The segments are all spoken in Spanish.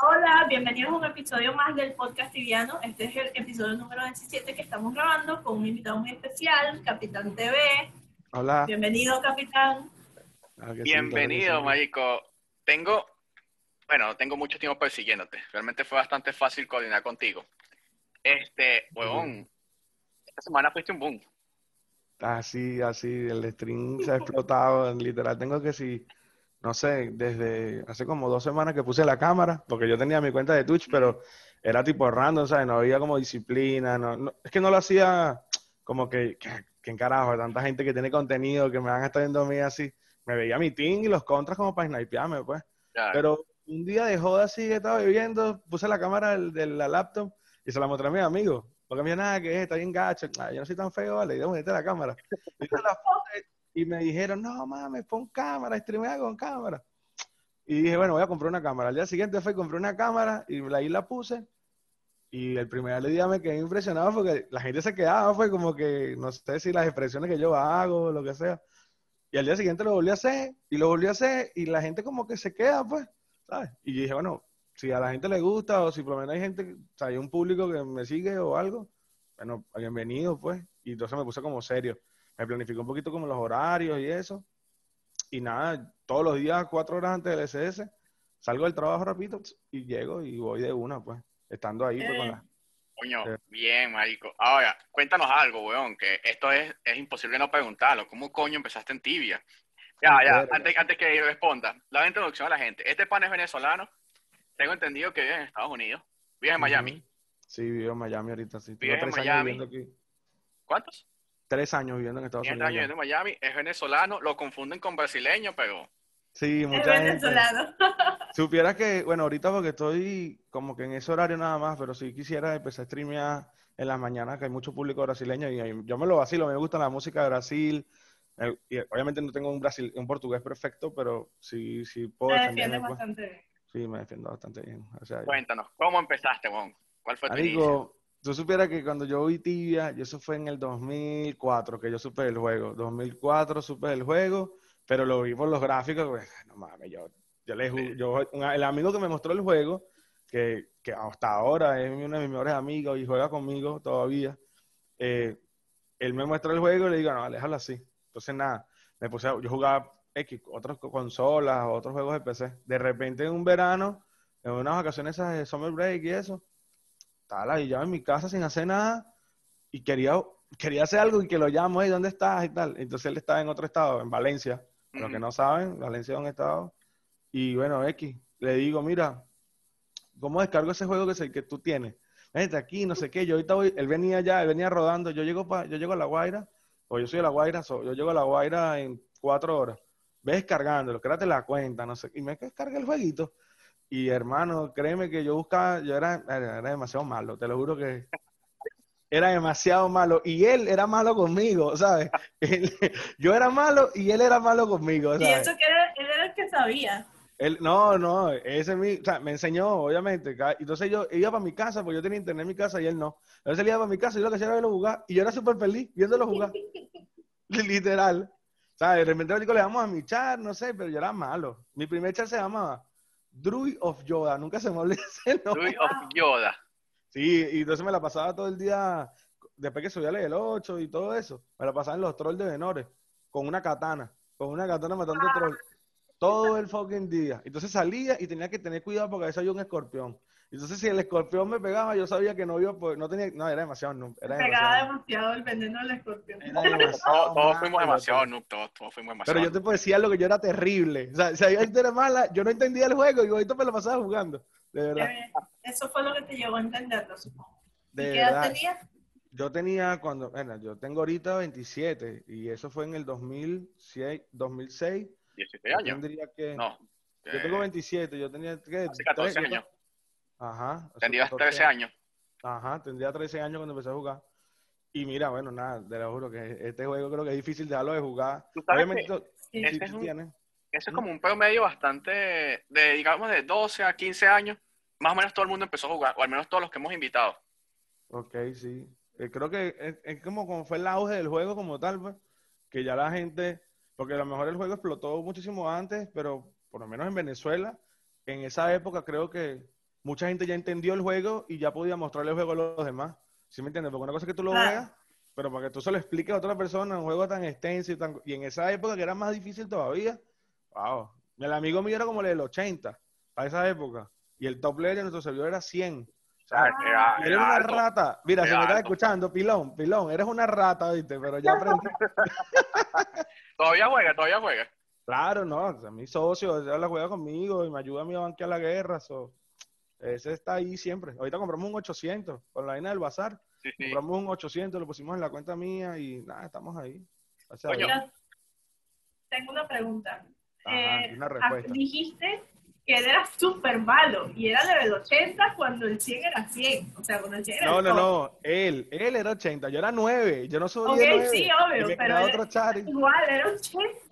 Hola, bienvenidos a un episodio más del podcast tibiano. Este es el episodio número 17 que estamos grabando con un invitado muy especial, Capitán TV. Hola. Bienvenido, Capitán. Ah, Bienvenido. Marico. Tengo, bueno, tengo mucho tiempo persiguiéndote. Realmente fue bastante fácil coordinar contigo. Este, huevón, esta semana fuiste un boom. Así, así, el stream se ha explotado. Literal, tengo que sí, no sé, desde hace como dos semanas que puse la cámara, porque yo tenía mi cuenta de Twitch, pero era tipo random, ¿sabes? No había como disciplina, no, no- es que no lo hacía como que, que, que en carajo, tanta gente que tiene contenido, que me van a estar viendo a mí así. Me veía mi team y los contras como para snipearme, pues. Claro. Pero un día de joda así que estaba viviendo, puse la cámara del- de la laptop y se la mostré a mis amigos. Porque me dijo, nada, que es, está bien gacho. Ah, yo no soy tan feo, vale, y meter la cámara. Y, la y me dijeron, no mames, pon cámara, streamea con cámara. Y dije, bueno, voy a comprar una cámara. Al día siguiente fue, compré una cámara y ahí la puse. Y el primer día me quedé impresionado porque la gente se quedaba, fue como que, no sé si las expresiones que yo hago lo que sea. Y al día siguiente lo volví a hacer y lo volví a hacer y la gente como que se queda, pues, ¿sabes? Y dije, bueno, si a la gente le gusta o si por lo menos hay gente, o sea, hay un público que me sigue o algo, bueno, bienvenido, pues. Y entonces me puse como serio. Me planificé un poquito como los horarios y eso. Y nada, todos los días, cuatro horas antes del SS, salgo del trabajo rapidito y llego y voy de una, pues, estando ahí pues, con Eh, la... Coño, Sí. bien, marico. Ahora, cuéntanos algo, weón, que esto es, es imposible no preguntarlo. ¿Cómo coño empezaste en tibia? Ya, ya, antes, antes que responda, la introducción a la gente. Este pan es venezolano. Tengo entendido que vive en Estados Unidos. Vive en Miami. Sí, vivo en Miami ahorita, sí. Tengo Vives en tres años Miami. viviendo aquí. ¿Cuántos? Tres años viviendo en Estados Unidos. años ya. viviendo en Miami. Es venezolano. Lo confunden con brasileño, pero Sí, Es mucha gente. venezolano. Supieras que, bueno, ahorita porque estoy como que en ese horario nada más, pero si quisiera empezar a streamear en las mañanas, que hay mucho público brasileño y yo me lo vacilo, me gusta la música de Brasil. y obviamente no tengo un, Brasil, un portugués perfecto, pero sí, sí puedo defenderme, defiendes pues. bastante bien. Sí, me defiendo bastante bien. O sea, cuéntanos, ¿cómo empezaste, weón? ¿Cuál fue tu inicio? Tú supieras que cuando yo vi Tibia, y eso fue en el 2004, que yo supe del juego. 2004 supe del juego, pero lo vi por los gráficos, pues, no mames, yo, yo le yo, un- el amigo que me mostró el juego, que, que hasta ahora es uno de mis mejores amigos y juega conmigo todavía, eh, él me muestra el juego y le digo, no, déjalo así. Entonces, nada, me puse, a- yo jugaba X, otras co- consolas, otros juegos de PC. De repente, en un verano, en unas vacaciones esas de Summer Break y eso, estaba y yo en mi casa sin hacer nada y quería, quería hacer algo y que lo llamo, hey, ¿dónde estás? y tal. Entonces él estaba en otro estado, en Valencia. Los que no saben, Valencia es un estado. Y bueno, X, le digo, mira, ¿cómo descargo ese juego que, se, que tú tienes? Vete aquí, no sé qué. Yo ahorita voy, él venía ya, él venía rodando. Yo llego, pa, yo llego a La Guaira, o yo soy de La Guaira, so- yo llego a La Guaira en cuatro horas. Ves descargándolo, créate la cuenta, no sé. Y me descarga el jueguito. Y hermano, créeme que yo buscaba, yo era, era, demasiado malo, te lo juro que era demasiado malo. Y él era malo conmigo, ¿sabes? Él- yo era malo y él era malo conmigo, Y ¿sabes? eso que era, él era el que sabía. Él, no, no, ese mi, o sea, me enseñó, obviamente. Entonces yo iba para mi casa, porque yo tenía internet en mi casa y él no. Entonces él iba para mi casa y yo lo que hacía era verlo jugar. Y yo era súper feliz viéndolo jugar. Literal. O sea, de repente le damos a mi chat, no sé, pero yo era malo. Mi primer chat se llamaba Druid of Yoda. Nunca se me olvida ese nombre. Luis of Yoda. Sí, y entonces me la pasaba todo el día, después que subía el 8 y todo eso, me la pasaba en los trolls de Venores, con una katana, con una katana matando trolls. Todo el fucking día. Entonces salía y tenía que tener cuidado porque a veces había un escorpión. Entonces si el escorpión me pegaba, yo sabía que no iba, pues no tenía, no, era demasiado, no, era Pegaba demasiado. demasiado el veneno del escorpión. Era demasiado Todos, fuimos demasiado pero- noob, todos, todos fuimos Pero demasiado yo te puedo decir algo que yo era terrible. O sea, si había gente era mala, yo no entendía el juego y ahorita me lo pasaba jugando. De verdad. Eh, Eso fue lo que te llevó a entenderlo, supongo. ¿Y De qué edad tenías? Yo tenía cuando, bueno, yo tengo ahorita 27 y eso fue en el 2006, 2006. 17 Yo años. tendría que, No. yo tengo eh, 27, yo tenía que Hace 14 tres- yo años. Ajá. Tendrías 14 13 años. Ajá, tendría 13 años cuando empecé a jugar. Y mira, bueno, nada, te lo juro que este juego creo que es difícil dejarlo de jugar. Tú sabes Obviamente, que tú es un-. Eso es como un promedio bastante de, digamos, de 12 a 15 años. Más o menos todo el mundo empezó a jugar, o al menos todos los que hemos invitado. Ok, sí. Eh, creo que es, es como, como fue el auge del juego como tal, pues, que ya la gente, porque a lo mejor el juego explotó muchísimo antes, pero por lo menos en Venezuela, en esa época creo que mucha gente ya entendió el juego y ya podía mostrarle el juego a los demás. ¿Sí me entiendes? Porque una cosa es que tú lo Claro. veas, pero para que tú se lo expliques a otra persona, un juego tan extenso y, tan, y en esa época que era más difícil todavía, wow. El amigo mío era como el del 80, para esa época, y el top player de nuestro servidor era 100. O sea, Ah, era- eres era una alto. rata. Mira, si Era me estás alto. escuchando, Pilón, Pilón, eres una rata, ¿viste? Pero ya aprendí. Todavía juega, todavía juega. Claro, no, o sea, mi socio, la juega conmigo y me ayuda a mí a banquear la guerra. so, ese está ahí siempre. Ahorita compramos un 800 con la vaina del bazar. Sí, sí. Compramos un 800, lo pusimos en la cuenta mía y nada, estamos ahí. Gracias a Coño. Dios. Mira, tengo una pregunta. Ajá, Eh, una ah, respuesta. dijiste que él era súper malo y era level 80 cuando el 100 era 100. O sea, cuando el 100 era No, el no, no. Él, él era 80, yo era 9. Yo no soy Ok, 9. sí, obvio, me pero chari. Igual, era 80.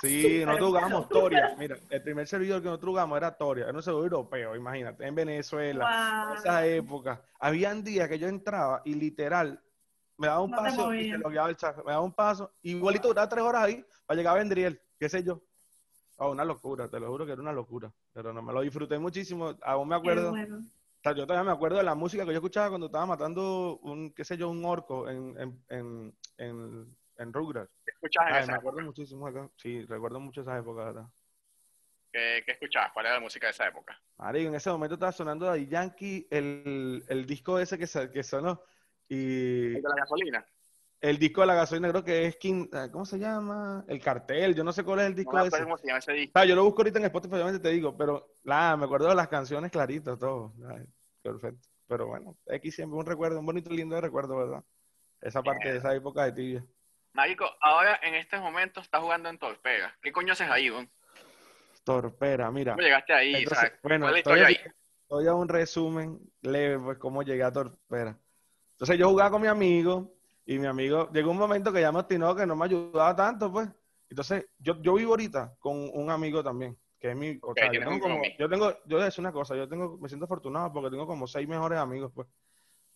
Sí, nosotros jugábamos. Toria. Mira, el primer servidor que nosotros jugamos era Toria. Era un servidor europeo, imagínate, en Venezuela. En esa época. Habían días que yo entraba y literal me daba un No paso y se logueaba el chat. Me daba un paso. Igualito duraba tres horas ahí para llegar a Vendriel, qué sé yo. Oh, una locura, te lo juro que era una locura. Pero no me lo disfruté muchísimo. Aún me acuerdo. bueno. O sea, yo todavía me acuerdo de la música que yo escuchaba cuando estaba matando un, qué sé yo, un orco en, en, en, en, en Rugrats. ¿Qué escuchabas en Ay, esa me época? acuerdo muchísimo acá. Sí, recuerdo mucho esa época, ¿verdad? ¿Qué, qué escuchabas? ¿Cuál era la música de esa época? Marico, en ese momento estaba sonando de Yankee el, el disco ese que, que sonó. Y ¿El de la gasolina? el disco de la gasolina creo que es King, ah, ¿cómo se llama? El cartel, yo no sé cuál es el No disco me ese. cómo se llama ese disco. Ah, yo lo busco ahorita en Spotify, obviamente te digo, pero nada, me acuerdo de las canciones claritas, todo. Ay, perfecto. Pero bueno, X siempre un recuerdo, un bonito, lindo recuerdo, ¿verdad? Esa parte de esa época de tibia. Marico, ahora en estos momentos estás jugando en Torpega. ¿Qué coño haces ahí, Don? Torpera, mira. ¿Cómo llegaste ahí? Entonces, ¿sabes? bueno, ¿Cuál es la todavía, historia ahí? todavía un resumen leve, pues, cómo llegué a Torpera. Entonces yo jugaba con mi amigo y mi amigo, llegó un momento que ya me obstinó que no me ayudaba tanto, pues. Entonces, yo, yo vivo ahorita con un amigo también, que es mi, o Ok, sea, yo tengo como, yo tengo, yo voy a decir una cosa, yo tengo, me siento afortunado porque tengo como seis mejores amigos, pues.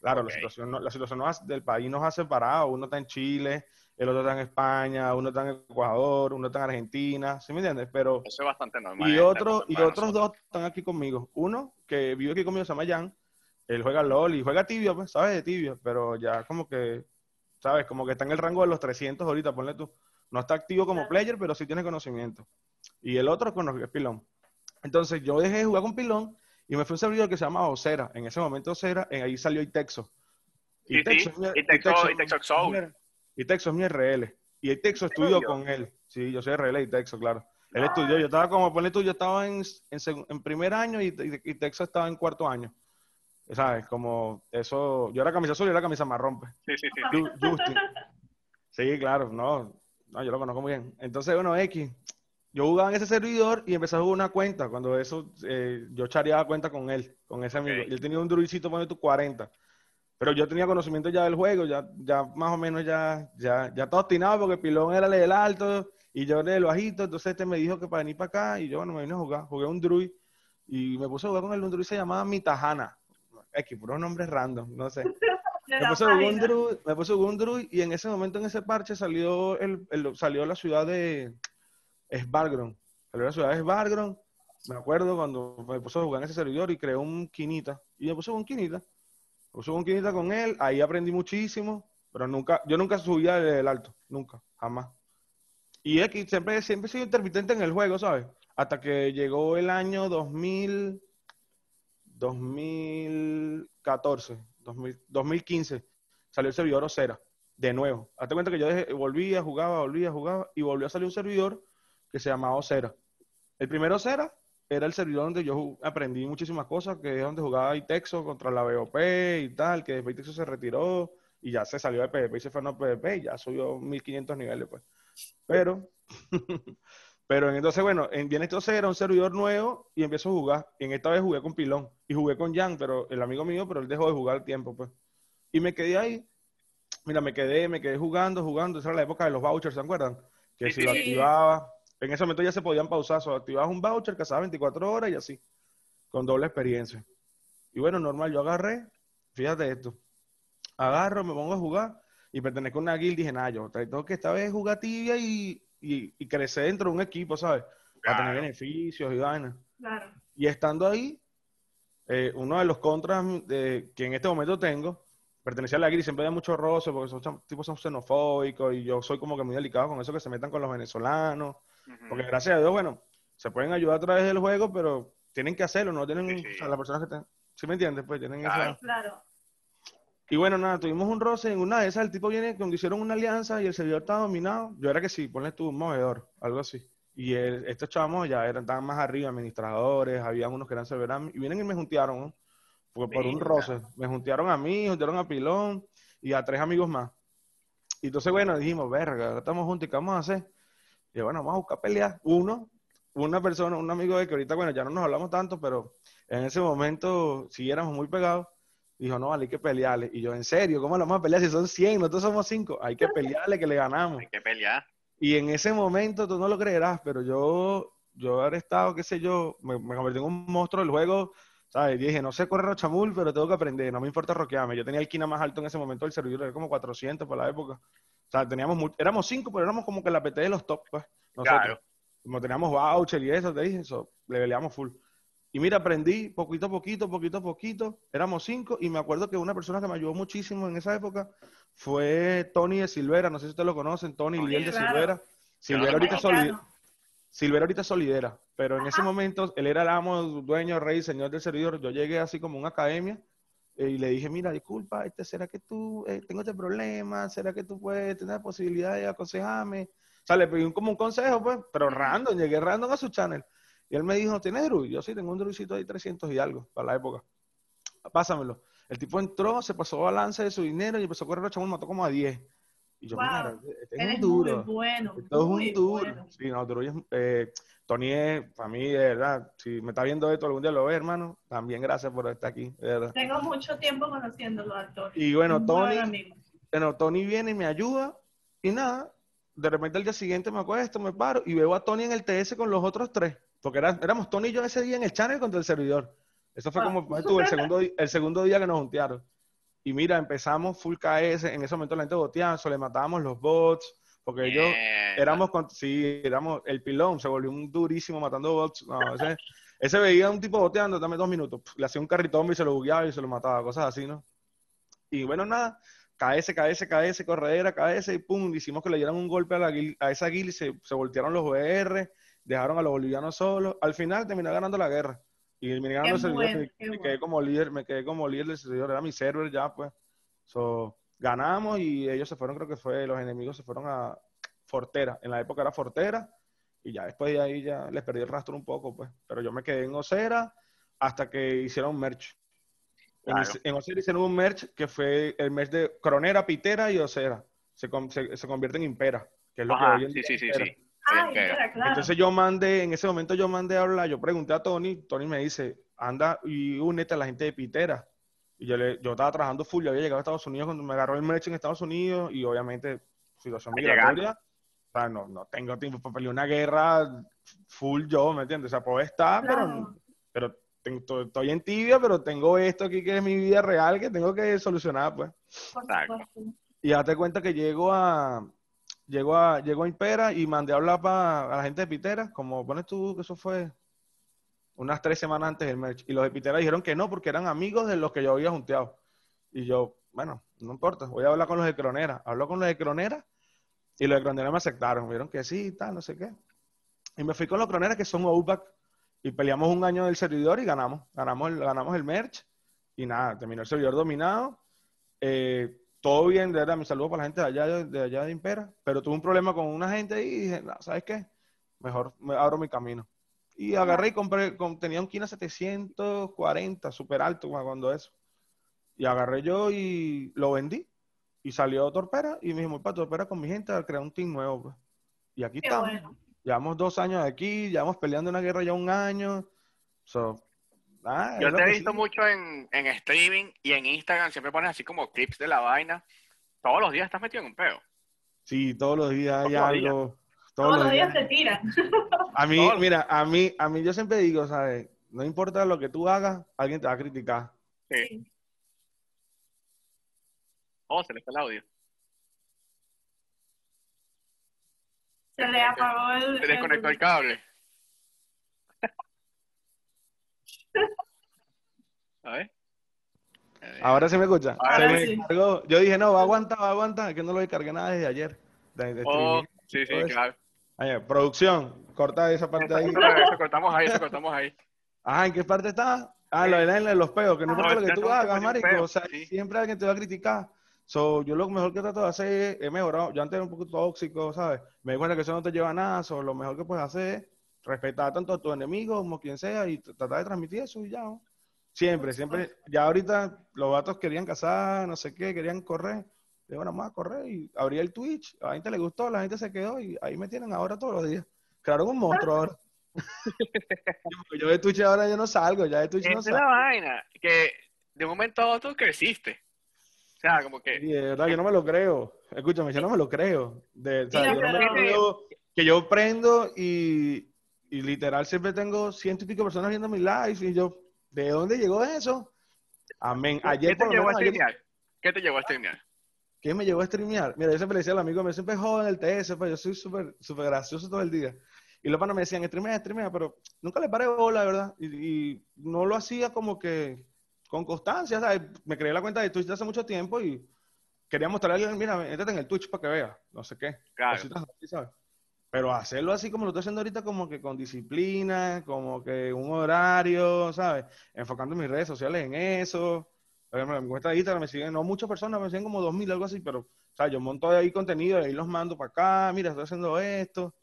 Claro, la situación, no- la situación nos ha- del país nos ha separado, uno está en Chile, el otro está en España, uno está en Ecuador, uno está en Argentina, ¿sí me entiendes? Pero Eso es bastante normal. y, esta otro, y otros nosotros. dos están aquí conmigo. Uno que vive aquí conmigo se llama Jan. Él juega LOL y juega tibio, pues, ¿sabes? De tibio, pero ya como que, ¿sabes? Como que está en el rango de los 300 ahorita, ponle tú. No está activo como player, pero sí tiene conocimiento. Y el otro con es Pilón. Entonces yo dejé de jugar con Pilón y me fui a un servidor que se llama Ocera. En ese momento Ocera, en ahí salió Itexo. Sí, sí, es mi- Itexo- Itexo- Itexo Soul. es mi- Itexo es mi RL. Y Itexo estudió con él. Sí, yo soy RL de Itexo, claro. Él estudió, yo estaba como, ponle tú, yo estaba en, en, en primer año y, y, y Texas estaba en cuarto año. ¿Sabes? Como eso, yo era camisa azul y era camisa marrón, pues. Sí, sí, sí. Ju- Justin. Sí, claro, no, no, yo lo conozco muy bien. Entonces, bueno, X, yo jugaba en ese servidor y empecé a jugar una cuenta. Cuando eso, eh, yo chareaba cuenta con él, con ese amigo. Ok. Y él tenía un druidcito, pone tu 40. Pero yo tenía conocimiento ya del juego, ya, ya más o menos ya, ya, ya todo obstinado porque Pilón era el del alto y yo era el bajito. Entonces este me dijo que para venir para acá y yo, bueno, me vine a jugar. Jugué un druid y me puse a jugar con él. Un druid se llamaba Mitajana. X, puros nombres random, no sé. Me puse, a jugar un druid, me puse a jugar un druid y en ese momento, en ese parche, salió el, el- salió la ciudad de Svargron. Salió la ciudad de Svargron. Me acuerdo cuando me puse a jugar en ese servidor y creé un Quinita. Y me puse un Quinita. Me jugar un Quinita con él. Ahí aprendí muchísimo. Pero nunca, yo nunca subía el alto. Nunca, jamás. Y X, siempre, siempre he sido intermitente en el juego, ¿sabes? Hasta que llegó el año 2000, 2014, 2000 2015, salió el servidor Ocera, de nuevo. Hazte cuenta que yo volvía, jugaba, volvía, jugaba, y volvió a salir un servidor que se llamaba Ocera. El primero Ocera era el servidor donde yo aprendí muchísimas cosas, que es donde jugaba Itexo contra la BOP y tal, que después Itexo se retiró y ya se salió de PvP y se fue a no PvP y ya subió 1500 niveles, pues. Pero, pero entonces, bueno, en viene esto era un servidor nuevo y empiezo a jugar. Y en esta vez jugué con Pilón y jugué con Jan, pero el amigo mío, pero él dejó de jugar al tiempo, pues. Y me quedé ahí. Mira, me quedé, me quedé jugando, jugando. Esa era la época de los vouchers, ¿se acuerdan? Que si lo activaba, en ese momento ya se podían pausar, o activabas un voucher, casaba 24 horas y así, con doble experiencia. Y bueno, normal, yo agarré, fíjate esto, agarro, me pongo a jugar y pertenezco a una guild y dije, nah, yo tengo que esta vez jugar tibia y, y, y crecer dentro de un equipo, ¿sabes? Para tener beneficios y vainas. Claro. Y estando ahí, eh, uno de los contras de, que en este momento tengo, pertenecía a la GRI, siempre había mucho roce porque son tipos son xenofóbicos y yo soy como que muy delicado con eso que se metan con los venezolanos. Porque gracias a Dios, bueno, se pueden ayudar a través del juego, pero tienen que hacerlo, no tienen, Sí, sí. o sea, las personas que están, ¿sí me entiendes? Pues tienen Claro. esa... Claro. Y bueno, nada, tuvimos un roce en una de esas, el tipo viene, cuando hicieron una alianza y el servidor estaba dominado, yo era que sí, ponle tú un movedor, algo así. Y el- estos chavos ya eran, estaban más arriba, administradores, había unos que eran servidores, y vienen y me juntearon, ¿no? Por, por un roce. Me juntearon a mí, juntaron a Pilón y a tres amigos más. Y entonces, bueno, dijimos, verga, ahora estamos juntos, ¿y qué vamos a hacer? Y bueno, vamos a buscar peleas. Uno, una persona, un amigo de que ahorita, bueno, ya no nos hablamos tanto, pero en ese momento sí éramos muy pegados. Dijo, no, vale, hay que pelearle. Y yo, en serio, ¿cómo le vamos a pelear si son 100? Nosotros somos 5. Hay que pelearle, que le ganamos. Hay que pelear. Y en ese momento, tú no lo creerás, pero yo, yo haber estado, qué sé yo, me, me convertí en un monstruo del juego, ¿sabes? Dije, no sé correr Rochamul, pero tengo que aprender, no me importa rockearme. Yo tenía el quina más alto en ese momento del servidor, era como 400 por la época. O sea, teníamos, éramos 5, pero éramos como que la PT de los top, pues, nosotros. Claro. Como teníamos voucher y eso, te dije, eso, le peleamos full. Y mira, aprendí poquito a poquito, poquito a poquito. Éramos cinco y me acuerdo que una persona que me ayudó muchísimo en esa época fue Tony de Silvera. No sé si ustedes lo conocen, Tony Tony, Liel de claro. Silvera. Silvera ahorita, conozco. Silvera ahorita solidera, pero en ese momento él era el amo, dueño, rey, señor del servidor. Yo llegué así como una academia eh, y le dije, mira, disculpa, este, ¿será que tú, eh, tengo este problema? ¿Será que tú puedes tener la posibilidad de aconsejarme? O sea, le pedí un- como un consejo, pues, pero random, llegué random a su channel. Y él me dijo, ¿tienes Druid? Yo sí, tengo un Druidcito ahí 300 y algo para la época. Pásamelo. El tipo entró, se pasó balance de su dinero y empezó a correr a chamón, mató como a 10. Y yo, Wow. mira, este es Eres un duro. muy bueno. Esto es un duro. bueno. Sí, no, es, eh, Tony es, para mí, de verdad, si me está viendo esto, algún día lo ve, hermano, también gracias por estar aquí, de verdad. Tengo mucho tiempo conociéndolo, actor. Y bueno, Tony, bueno, Tony viene y me ayuda y nada, de repente al día siguiente me acuesto, me paro y veo a Tony en el TS con los otros tres, porque era- éramos Tony y yo ese día en el channel contra el servidor. Eso fue como tú, el, segundo, el segundo día que nos juntearon. Y mira, empezamos full KS, en ese momento la gente boteaba, le matábamos los bots, porque ellos éramos, con- sí, éramos, el pilón se volvió un durísimo matando bots. No, ese, ese veía un tipo boteando, dame dos minutos, le hacía un carritón y se lo bugueaba y se lo mataba, cosas así, ¿no? Y bueno, nada, KS, KS, KS, corredera, KS, y pum, hicimos que le dieran un golpe a, la guil- a esa guild se, se voltearon los VR, dejaron a los bolivianos solos. Al final terminé ganando la guerra. Y terminé ganando el servidor, bueno, me, me bueno. quedé como líder, me quedé como líder del servidor, era mi server ya, pues. So, ganamos y ellos se fueron, creo que fue, los enemigos se fueron a Fortera. En la época era Fortera y ya después de ahí ya les perdí el rastro un poco, pues. Pero yo me quedé en Osera hasta que hicieron merch. En, Claro. en Osera hicieron un merch que fue el merch de Cronera, Pitera y Osera. Se, con- se, se convierte en Impera, que es lo que hoy en sí, día sí, sí, sí. Ah, claro. Entonces yo mandé, en ese momento yo mandé a hablar, yo pregunté a Tony, Tony me dice, anda y únete a la gente de Pitera. Y yo, le, yo estaba trabajando full, yo había llegado a Estados Unidos cuando me agarró el merch en Estados Unidos y obviamente situación migratoria. O sea, no, no tengo tiempo para pelear una guerra full yo, ¿me entiendes? O sea, puedo estar, pero, Claro. pero estoy en tibia, pero tengo esto aquí que es mi vida real que tengo que solucionar, pues. Exacto. Y date cuenta que llego a, llego a, llego a Impera y mandé a hablar para a la gente de Pitera, como pones tú que eso fue unas tres semanas antes del merch. Y los de Pitera dijeron que no, porque eran amigos de los que yo había junteado. Y yo, bueno, no importa, voy a hablar con los de Cronera. Habló con los de Cronera y los de Cronera me aceptaron. Me dijeron que sí, tal, no sé qué. Y me fui con los Cronera que son OUBAC y peleamos un año del servidor y ganamos. Ganamos ganamos el merch y nada, terminó el servidor dominado. Eh, todo bien, de verdad, mi saludo para la gente de allá de, allá de Impera, pero tuve un problema con una gente ahí y dije, no, ¿sabes qué? Mejor me abro mi camino. Y agarré y compré, con- tenía un Kina 740, súper alto cuando eso. Y agarré yo y lo vendí. Y salió Torpera y me dijo, voy para Torpera con mi gente a crear un team nuevo. pues". Y aquí Qué estamos. bueno. Llevamos dos años aquí, llevamos peleando una guerra ya un año. So, ah, Yo te he visto sí. mucho en, en streaming y en Instagram, siempre pones así como clips de la vaina. Todos los días estás metido en un peo. Sí, todos los días hay Todos los días. algo. Todos los días te tiran. A mí, Todos. mira, a mí, a mí yo siempre digo, ¿sabes? No importa lo que tú hagas, alguien te va a criticar. Sí. Oh, se le fue el audio. Se le apagó el. Se desconectó el cable. A ver. Ahora sí me escucha. Ahora Se me sí. descargó. Yo dije, no, va a aguantar, va a aguantar. Es que no lo descargué nada desde ayer. De, de Oh, sí, sí, claro. Ayer, producción, corta esa parte ahí. Eso, eso cortamos ahí, eso cortamos ahí. Ajá, ¿en qué parte está? Ah, lo de la- de los peos, que no Ah, importa lo que tú no hagas, marico. O sea, sí. siempre alguien te va a criticar. So, yo lo mejor que trato de hacer es, he mejorado. Yo antes era un poco tóxico, ¿sabes? Me di cuenta que eso no te lleva a nada. So, lo mejor que puedes hacer es respetar tanto a tu enemigo como quien sea y tratar de transmitir eso y ya. ¿no? Siempre, siempre. Ya ahorita los vatos querían casar, no sé qué, querían correr. Digo, bueno, vamos a correr y abrí el Twitch. A la gente le gustó, la gente se quedó y ahí me tienen ahora todos los días. Crearon un monstruo ahora. yo, de Twitch ahora yo no salgo, ya de Twitch no es salgo. la vaina, que de un momento a otro creciste. O sea, como que... Y de verdad, yo no me lo creo. Escúchame, yo no me lo creo. De, o sea, Mira, yo no me pero- creo que yo prendo y, y literal siempre tengo ciento y pico personas viendo mis lives y yo, ¿de dónde llegó eso? Amén. Ayer ¿Qué te por a ayer- streamear? ¿Qué te llevó a streamear? ¿qué me llevó a streamear? Mira, yo siempre le decía al amigo, me siempre jodo en el TS, pues yo soy súper súper gracioso todo el día. Y los panos me decían, streamea, streamea, pero nunca le paré bola, ¿verdad? Y, y no lo hacía como que con constancia, ¿sabes? Me creé la cuenta de Twitch de hace mucho tiempo y quería mostrarle mira, entrate en el Twitch para que vea, no sé qué. Claro. cositas así, ¿sabes? Pero hacerlo así como lo estoy haciendo ahorita, como que con disciplina, como que un horario, ¿sabes? Enfocando mis redes sociales en eso. Por ejemplo, en mi cuenta de Instagram me siguen, no muchas personas, me siguen como 2.000, algo así, pero, o sea, yo monto ahí contenido y ahí los mando para acá, mira, estoy haciendo esto.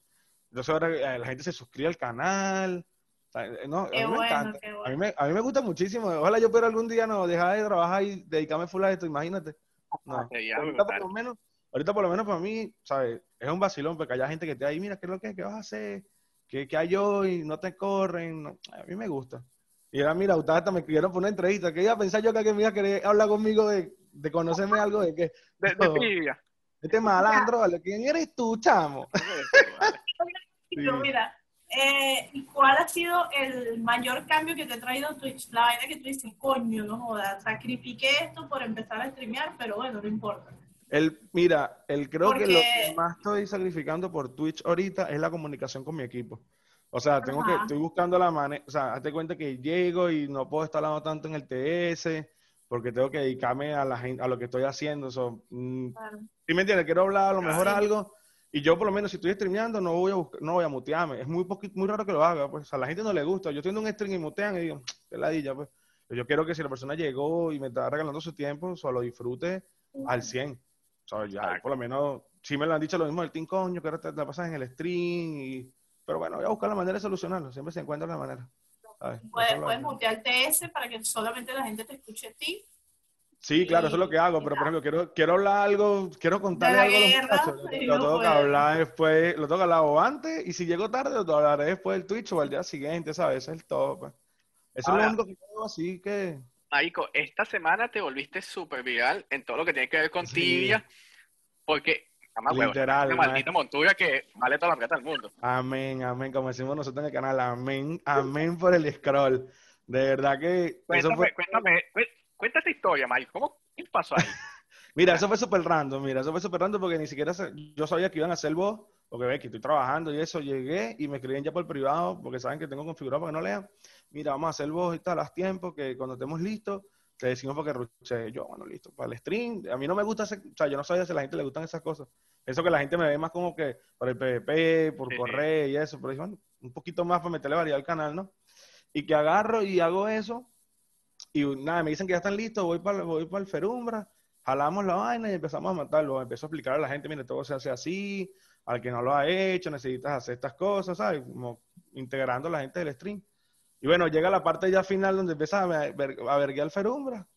Entonces ahora eh, la gente se suscribe al canal. O sea, eh, no, a Qué mí me bueno, encanta. qué A mí bueno. me, a mí me gusta muchísimo. Ojalá yo pudiera algún día no dejar de trabajar y dedicarme full a esto, imagínate. No. Sería Pero ahorita, por lo menos, ahorita por lo menos para mí, ¿sabes? Es un vacilón porque haya gente que te ahí, mira, ¿qué es lo que, qué vas a hacer? ¿Qué, qué hay hoy? No te corren. No. A mí me gusta. Y ahora, mira, ustedes hasta me pidieron por una entrevista. ¿Qué iba a pensar yo que alguien me iba a querer hablar conmigo de, de conocerme algo de que De, de trivia. este malandro, ¿vale? ¿Quién eres tú, chamo? Sí. mira, eh, ¿cuál ha sido el mayor cambio que te ha traído Twitch? La vaina que tú dices, coño, no jodas, sacrifiqué esto por empezar a streamear, pero bueno, no importa. El, mira, el creo que lo que más estoy sacrificando por Twitch ahorita es la comunicación con mi equipo. O sea, tengo que, estoy buscando la manera, o sea, hazte cuenta que llego y no puedo estar hablando tanto en el TS porque tengo que dedicarme a la gente, a lo que estoy haciendo. So, mm, Claro. ¿sí me entiendes? Quiero hablar a lo mejor Sí. algo y yo por lo menos si estoy streameando no voy a buscar- no voy a mutearme. Es muy poqui- muy raro que lo haga, pues a la gente no le gusta. Yo estoy en un stream y mutean y digo, qué ladilla, pues. Pero Yo quiero que si la persona llegó y me está regalando su tiempo, solo disfrute al 100. O sea, ya, por lo menos, sí me lo han dicho lo mismo del Team Coño, que ahora te la pasas en el stream. Y... Pero bueno, voy a buscar la manera de solucionarlo. Siempre se encuentra la manera. ¿sabes? Puedes, puedes mutear TS para que solamente la gente te escuche a ti. Sí, claro, eso es lo que hago. Pero, por ejemplo, quiero, quiero hablar algo, quiero contarle algo a los guerra, muchachos. Lo, lo no tengo que hablar después, lo tengo que hablar o antes. Y si llego tarde, lo hablaré después del Twitch o al día siguiente, ¿sabes? Ese es el top. pues. Eso Ahora- es lo único que hago, así que. Marico, esta semana te volviste súper viral en todo lo que tiene que ver con Sí. tibia, porque, huevo, Literal, una man. maldita montura que vale toda la plata del mundo. Amén, amén, como decimos nosotros en el canal, amén, amén por el scroll. De verdad que eso Cuéntame, fue, cuéntame, cué- cuenta esta historia, Marico. ¿Cómo qué pasó ahí? mira, eso fue súper random, mira, eso fue súper random porque ni siquiera se- yo sabía que iban a hacer voz, porque ve que estoy trabajando y eso, llegué y me escribían ya por privado, porque saben que tengo configurado para que no lean, mira, vamos a hacer voz y tal, haz tiempo, que cuando estemos listos, te decimos porque ruché, yo, bueno, listo, para el stream, a mí no me gusta hacer, o sea, yo no sabía si a la gente le gustan esas cosas, eso que la gente me ve más como que por el PvP, por Sí, correr y eso, pero dije, bueno, un poquito más para meterle variedad al canal, ¿no? Y que agarro y hago eso, y nada, me dicen que ya están listos, voy para voy para el Ferumbra, jalamos la vaina y empezamos a matarlo. Empezó a explicar a la gente, mire, todo se hace así, al que no lo ha hecho, necesitas hacer estas cosas, ¿sabes? Como integrando a la gente del stream. Y bueno, llega la parte ya final donde empieza a, ver, a verguear Ferumbra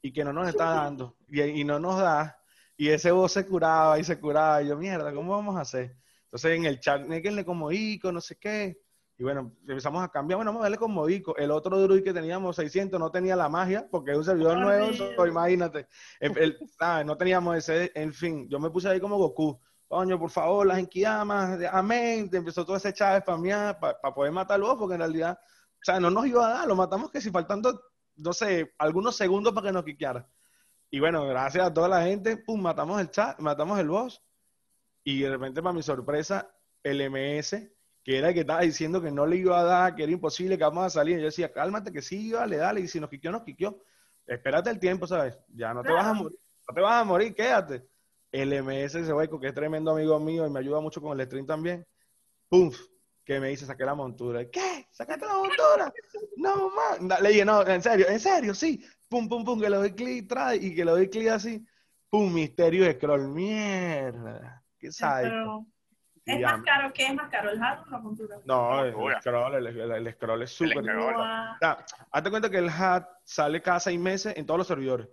y que no nos está dando, y, y no nos da, y ese voz se curaba y se curaba, y yo, mierda, ¿cómo vamos a hacer? Entonces en el chat, néguenle como Ico, no sé qué, y bueno, empezamos a cambiar, bueno, vamos a darle con Modico. El otro druid que teníamos, 600, no tenía la magia, porque es un servidor nuevo, so- imagínate. El- el- no teníamos ese, en fin, yo me puse ahí como Goku. Coño, por favor, las enquiamas, amén. Te empezó todo ese chat a spamear para poder matarlo, porque en realidad, o sea, no nos iba a dar, lo matamos que si faltando, no sé, algunos segundos para que nos quiqueara. Y bueno, gracias a toda la gente, pum, matamos el chat, matamos el boss. Y de repente, para mi sorpresa, el MS que era el que estaba diciendo que no le iba a dar, que era imposible, que vamos a salir. Y yo decía, cálmate, que sí, dale, dale. Y si nos quiqueó, nos quiqueó. Espérate el tiempo, ¿sabes? Ya no te vas a morir, no te vas a morir, quédate. El MS, ese hueco, que es tremendo amigo mío y me ayuda mucho con el stream también. ¡Pum! Que me dice, saqué la montura. ¿Qué? ¿Sacaste la montura? No, man. Le dije, no, en serio, en serio, sí. Pum, pum, pum, que le doy clic, trae, y que le doy clic así. Pum, misterio de scroll. Mierda. ¿Qué sabes? Pero es más caro, ¿qué es más caro? ¿El hat o la montura? No, el, scroll, el, el- el scroll es súper. scroll. Pero- Guau. O sea, hazte cuenta que el hat sale cada seis meses en todos los servidores.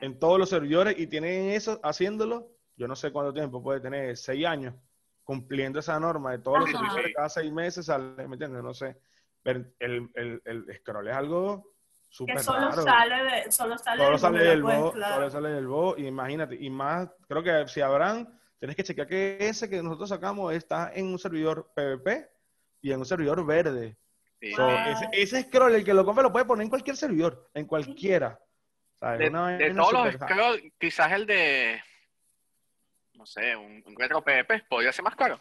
En todos los servidores y tienen eso haciéndolo, yo no sé cuánto tiempo, puede tener seis años cumpliendo esa norma de todos los Ajá. servidores, cada seis meses sale, ¿me entiendes? No sé. Pero el, el, el scroll es algo súper Que solo raro. sale, de, solo sale, Solo del sale pues, BO, claro. solo sale del BO, y imagínate, y más, creo que si habrán, tienes que chequear que ese que nosotros sacamos está en un servidor PvP y en un servidor verde. Sí. So, Wow. ese, ese scroll, el que lo compre, lo puede poner en cualquier servidor, en cualquiera. ¿Sabes? De, Una de vaina todos los creo, quizás el de, no sé, un, un retro PvP podría ser más caro.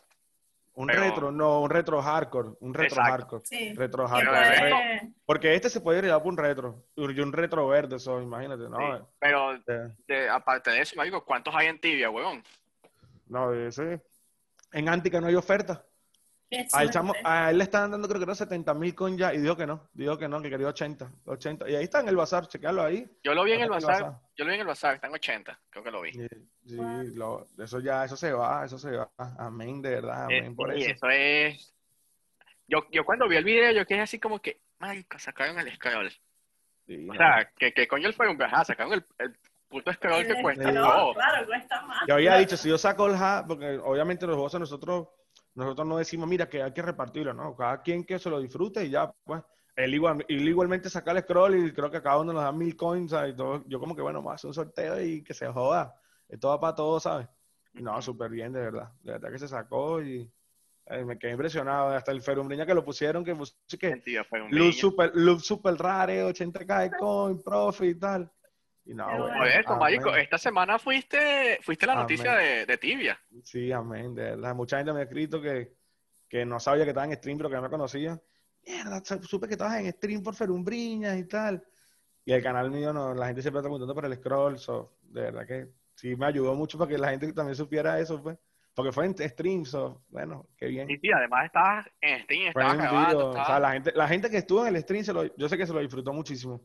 Un pero- retro, no, un retro hardcore, un retro Exacto. hardcore. Sí. Retro Pero hardcore. Porque este se puede llevar por un retro, y un retro verde, eso, imagínate, no. Sí. Pero de- aparte de eso, marico, ¿cuántos hay en tibia, huevón? No, ese. En Antica no hay oferta. qué A él, chamo- a él le están dando creo que no 70 mil con ya y dijo que no, dijo que no, que quería 80, 80. Y ahí está en el bazar, chequealo ahí. Yo lo vi en el bazar, yo lo vi en el bazar, está en 80, creo que lo vi. Sí, sí, lo- eso ya, eso se va, eso se va. Amén, de verdad, Eh, amén por y eso. eso es... Yo, yo cuando vi el video, yo quedé así como que, marico, sacaron el scroll. Sí, O sea, que, que coño fue un viaje, sacaron el, el puto scroll que cuesta todo. Claro, cuesta más. Yo había dicho, si yo saco el hat, porque obviamente los juegos nosotros, nosotros no decimos, mira, que hay que repartirlo, ¿no? Cada quien que se lo disfrute y ya, pues. Él, igual, él igualmente saca el scroll y creo que cada uno nos da mil coins, ¿sabes? Y todo. Yo como que, bueno, vamos a hacer un sorteo y que se joda. Esto va para todos, ¿sabes? Y no, súper bien, de verdad. De verdad que se sacó y eh, me quedé impresionado. Hasta el Ferumbriña que lo pusieron, que, que un luz super, luz super rare, 80k de coin, profit y tal. Y no, bueno, Por eso, amén. marico, esta semana fuiste, fuiste la Amén. noticia de, de tibia. Sí, amén, de verdad. Mucha gente me ha escrito que, que no sabía que estaba en stream, pero que no me conocía. Mierda, su- supe que estabas en stream por Ferumbriñas y tal. Y el canal mío, no, la gente siempre está preguntando por el scroll, so, de verdad que sí me ayudó mucho para que la gente también supiera eso, pues. Porque fue en stream, so, bueno, qué bien. Y sí, además estabas en Steam, Fue estabas vivo. O sea, la gente, la gente que estuvo en el stream, se lo- yo sé que se lo disfrutó muchísimo.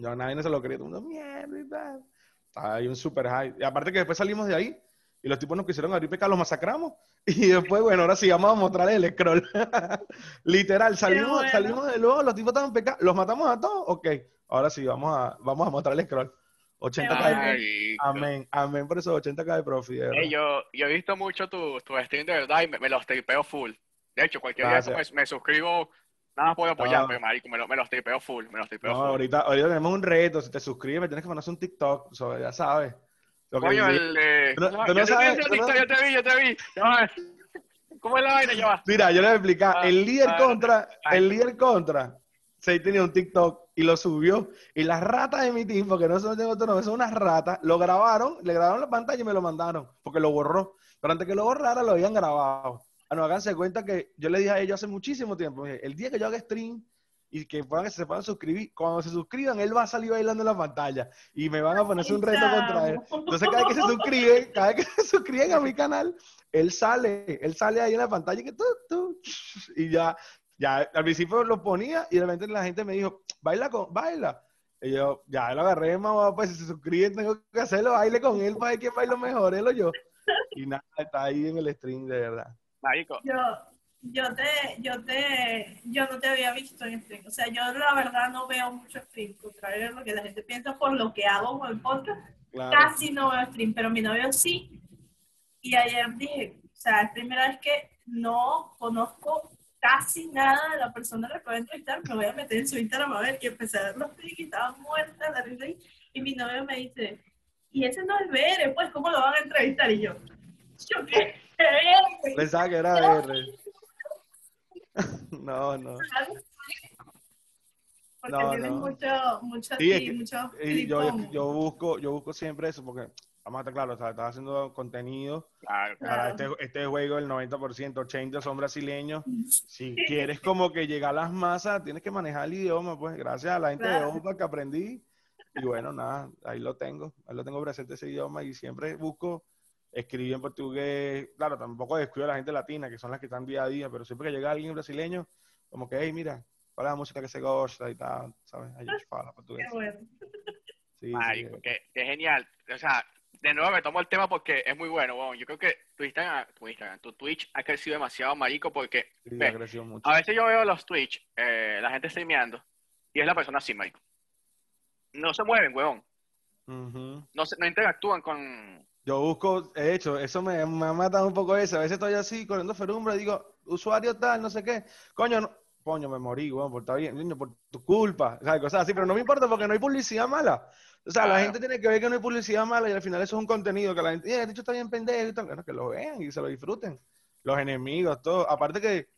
Yo, nadie no se lo quería. Todo el mundo, mierda y tal. Estaba ahí un super high. Y aparte que después salimos de ahí y los tipos nos quisieron abrir peca, los masacramos. Y después, bueno, ahora sí, vamos a mostrarles el scroll. Literal, salimos, bueno. salimos de luego, los tipos estaban peca, los matamos a todos. Ok, ahora sí, vamos a, vamos a mostrar el scroll. 80k de. Amén, amén por eso, 80k de. Ey, yo, yo he visto mucho tu, tu stream de verdad y me, me los tripeo full. De hecho, cualquier día me, me suscribo, nada más puedo apoyar, pero marico, me, lo- me los tripeo full, me los tripeo No, full. ahorita, ahorita tenemos un reto. Si te suscribes, me tienes que ponerse un TikTok. so, ya sabes. Lo que Coño, el no- No, no yo te vi, yo te no- vi, yo te vi, yo te vi. Ya va. ¿Cómo es la vaina? Ya va. Mira, yo le voy a explicar. Ah, el líder ah, contra, ah. el líder contra, se tenía un TikTok y lo subió. Y las ratas de mi team, porque no son de otro nombre, son unas ratas, lo grabaron, le grabaron la pantalla y me lo mandaron, porque lo borró. Pero antes que lo borrara, lo habían grabado. Ah, no, háganse cuenta que yo le dije a ellos hace muchísimo tiempo, dije, el día que yo haga stream y que puedan se puedan suscribir, cuando se suscriban, él va a salir bailando en la pantalla y me van a ponerse un reto contra él. Entonces, cada vez que se suscriben, cada vez que se suscriben a mi canal, él sale, él sale ahí en la pantalla y que tú, tú, y ya, ya, al principio lo ponía y de repente la gente me dijo, baila con, baila. Y yo, ya lo agarré, mamá, pues si se suscriben tengo que hacerlo, baile con él para ver quién baila mejor, él o yo. Y nada, está ahí en el stream, de verdad. Marico, Yo, yo te, yo te, yo no te había visto en stream. O sea, yo la verdad no veo mucho stream, contrario a lo que la gente piensa por lo que hago con el podcast. Claro. Casi no veo stream, pero mi novio sí. Y ayer dije, o sea, es primera vez que no conozco casi nada de la persona que puede entrevistar, me voy a meter en su Instagram a ver que empecé a ver los tweets y estaba muerta la risa ahí. Y mi novio me dice, y ese no es Bere, pues, ¿cómo lo van a entrevistar? Y yo, yo qué, Pensaba que era R. No, no. Porque No, tienes no. mucho, mucho, Sí, es así, que- mucho Y yo, busco, yo busco siempre eso porque vamos a estar claros, estás, estás haciendo contenido Claro, claro. este, este juego, el 90%, 80% son brasileños. Si quieres como que llegar a las masas, tienes que manejar el idioma, pues gracias a la gente de Claro. Opa que aprendí. Y bueno, nada, ahí lo tengo, ahí lo tengo presente ese idioma y siempre busco escribir en portugués. Claro, tampoco descuido a la gente latina, que son las que están día a día, pero siempre que llega alguien brasileño, como que, hey, mira, ¿cuál es la música que se gosta y tal? ¿Sabes? Ahí yo falo portugués. Qué bueno. Sí, sí, Marico, eh, qué, qué genial. O sea, de nuevo me tomo el tema porque es muy bueno, weón. Yo creo que tu Instagram, tu Instagram, tu Twitch ha crecido demasiado, marico, porque sí, ve, ha crecido mucho. a veces yo veo los Twitch, eh, la gente streameando, y es la persona así, marico. No se mueven, weón. Ujú. No, se- no interactúan con... Yo busco, de hecho, eso me, me ha matado un poco eso. A veces estoy así, corriendo ferumbra, y digo, usuario tal, no sé qué. Coño, no, coño, me morí, weón, por, bien, niño, por tu culpa. O sea, cosas así, pero no me importa porque no hay publicidad mala. O sea, la gente tiene que ver que no hay publicidad mala y al final eso es un contenido que la gente, eh, el dicho está bien pendejo y tal. Bueno, que lo vean y se lo disfruten. Los enemigos, todo. Aparte que,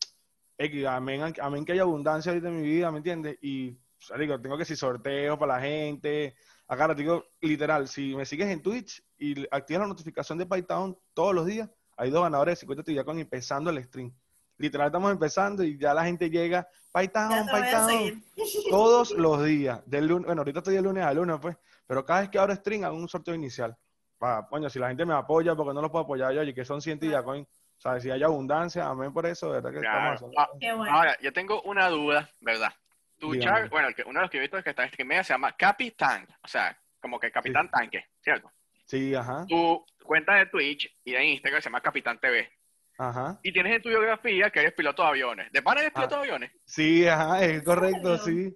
eh, amén, amén que hay abundancia ahorita en mi vida, ¿me entiendes? Y, o sea, digo, tengo que si sorteos para la gente. Acá te digo, literal, si me sigues en Twitch y activas la notificación de Python todos los días, hay dos ganadores de 50 actividades con empezando el stream. Literal, estamos empezando y ya la gente llega, Python, Python, todos los días. Del lunes, bueno, ahorita estoy de lunes a lunes, pues, pero cada vez que abro stream hago un sorteo inicial. Pa, coño, si la gente me apoya, porque no lo puedo apoyar yo, y que son 100 y ya, coño. O sea, si hay abundancia, amén por eso, verdad que Claro. estamos Ah, Qué bueno. Ahora, yo tengo una duda, ¿verdad? Tu Dígame. char, bueno, el que, uno de los que he visto es que está en streamea se llama Capitán, o sea, como que Capitán Tanque, ¿cierto? Sí, ajá, Tu cuenta de Twitch y de Instagram se llama Capitán TV. ajá. Y tienes en tu biografía que eres piloto de aviones. ¿De pana eres piloto Ah. de aviones? Sí, ajá, es correcto, sí.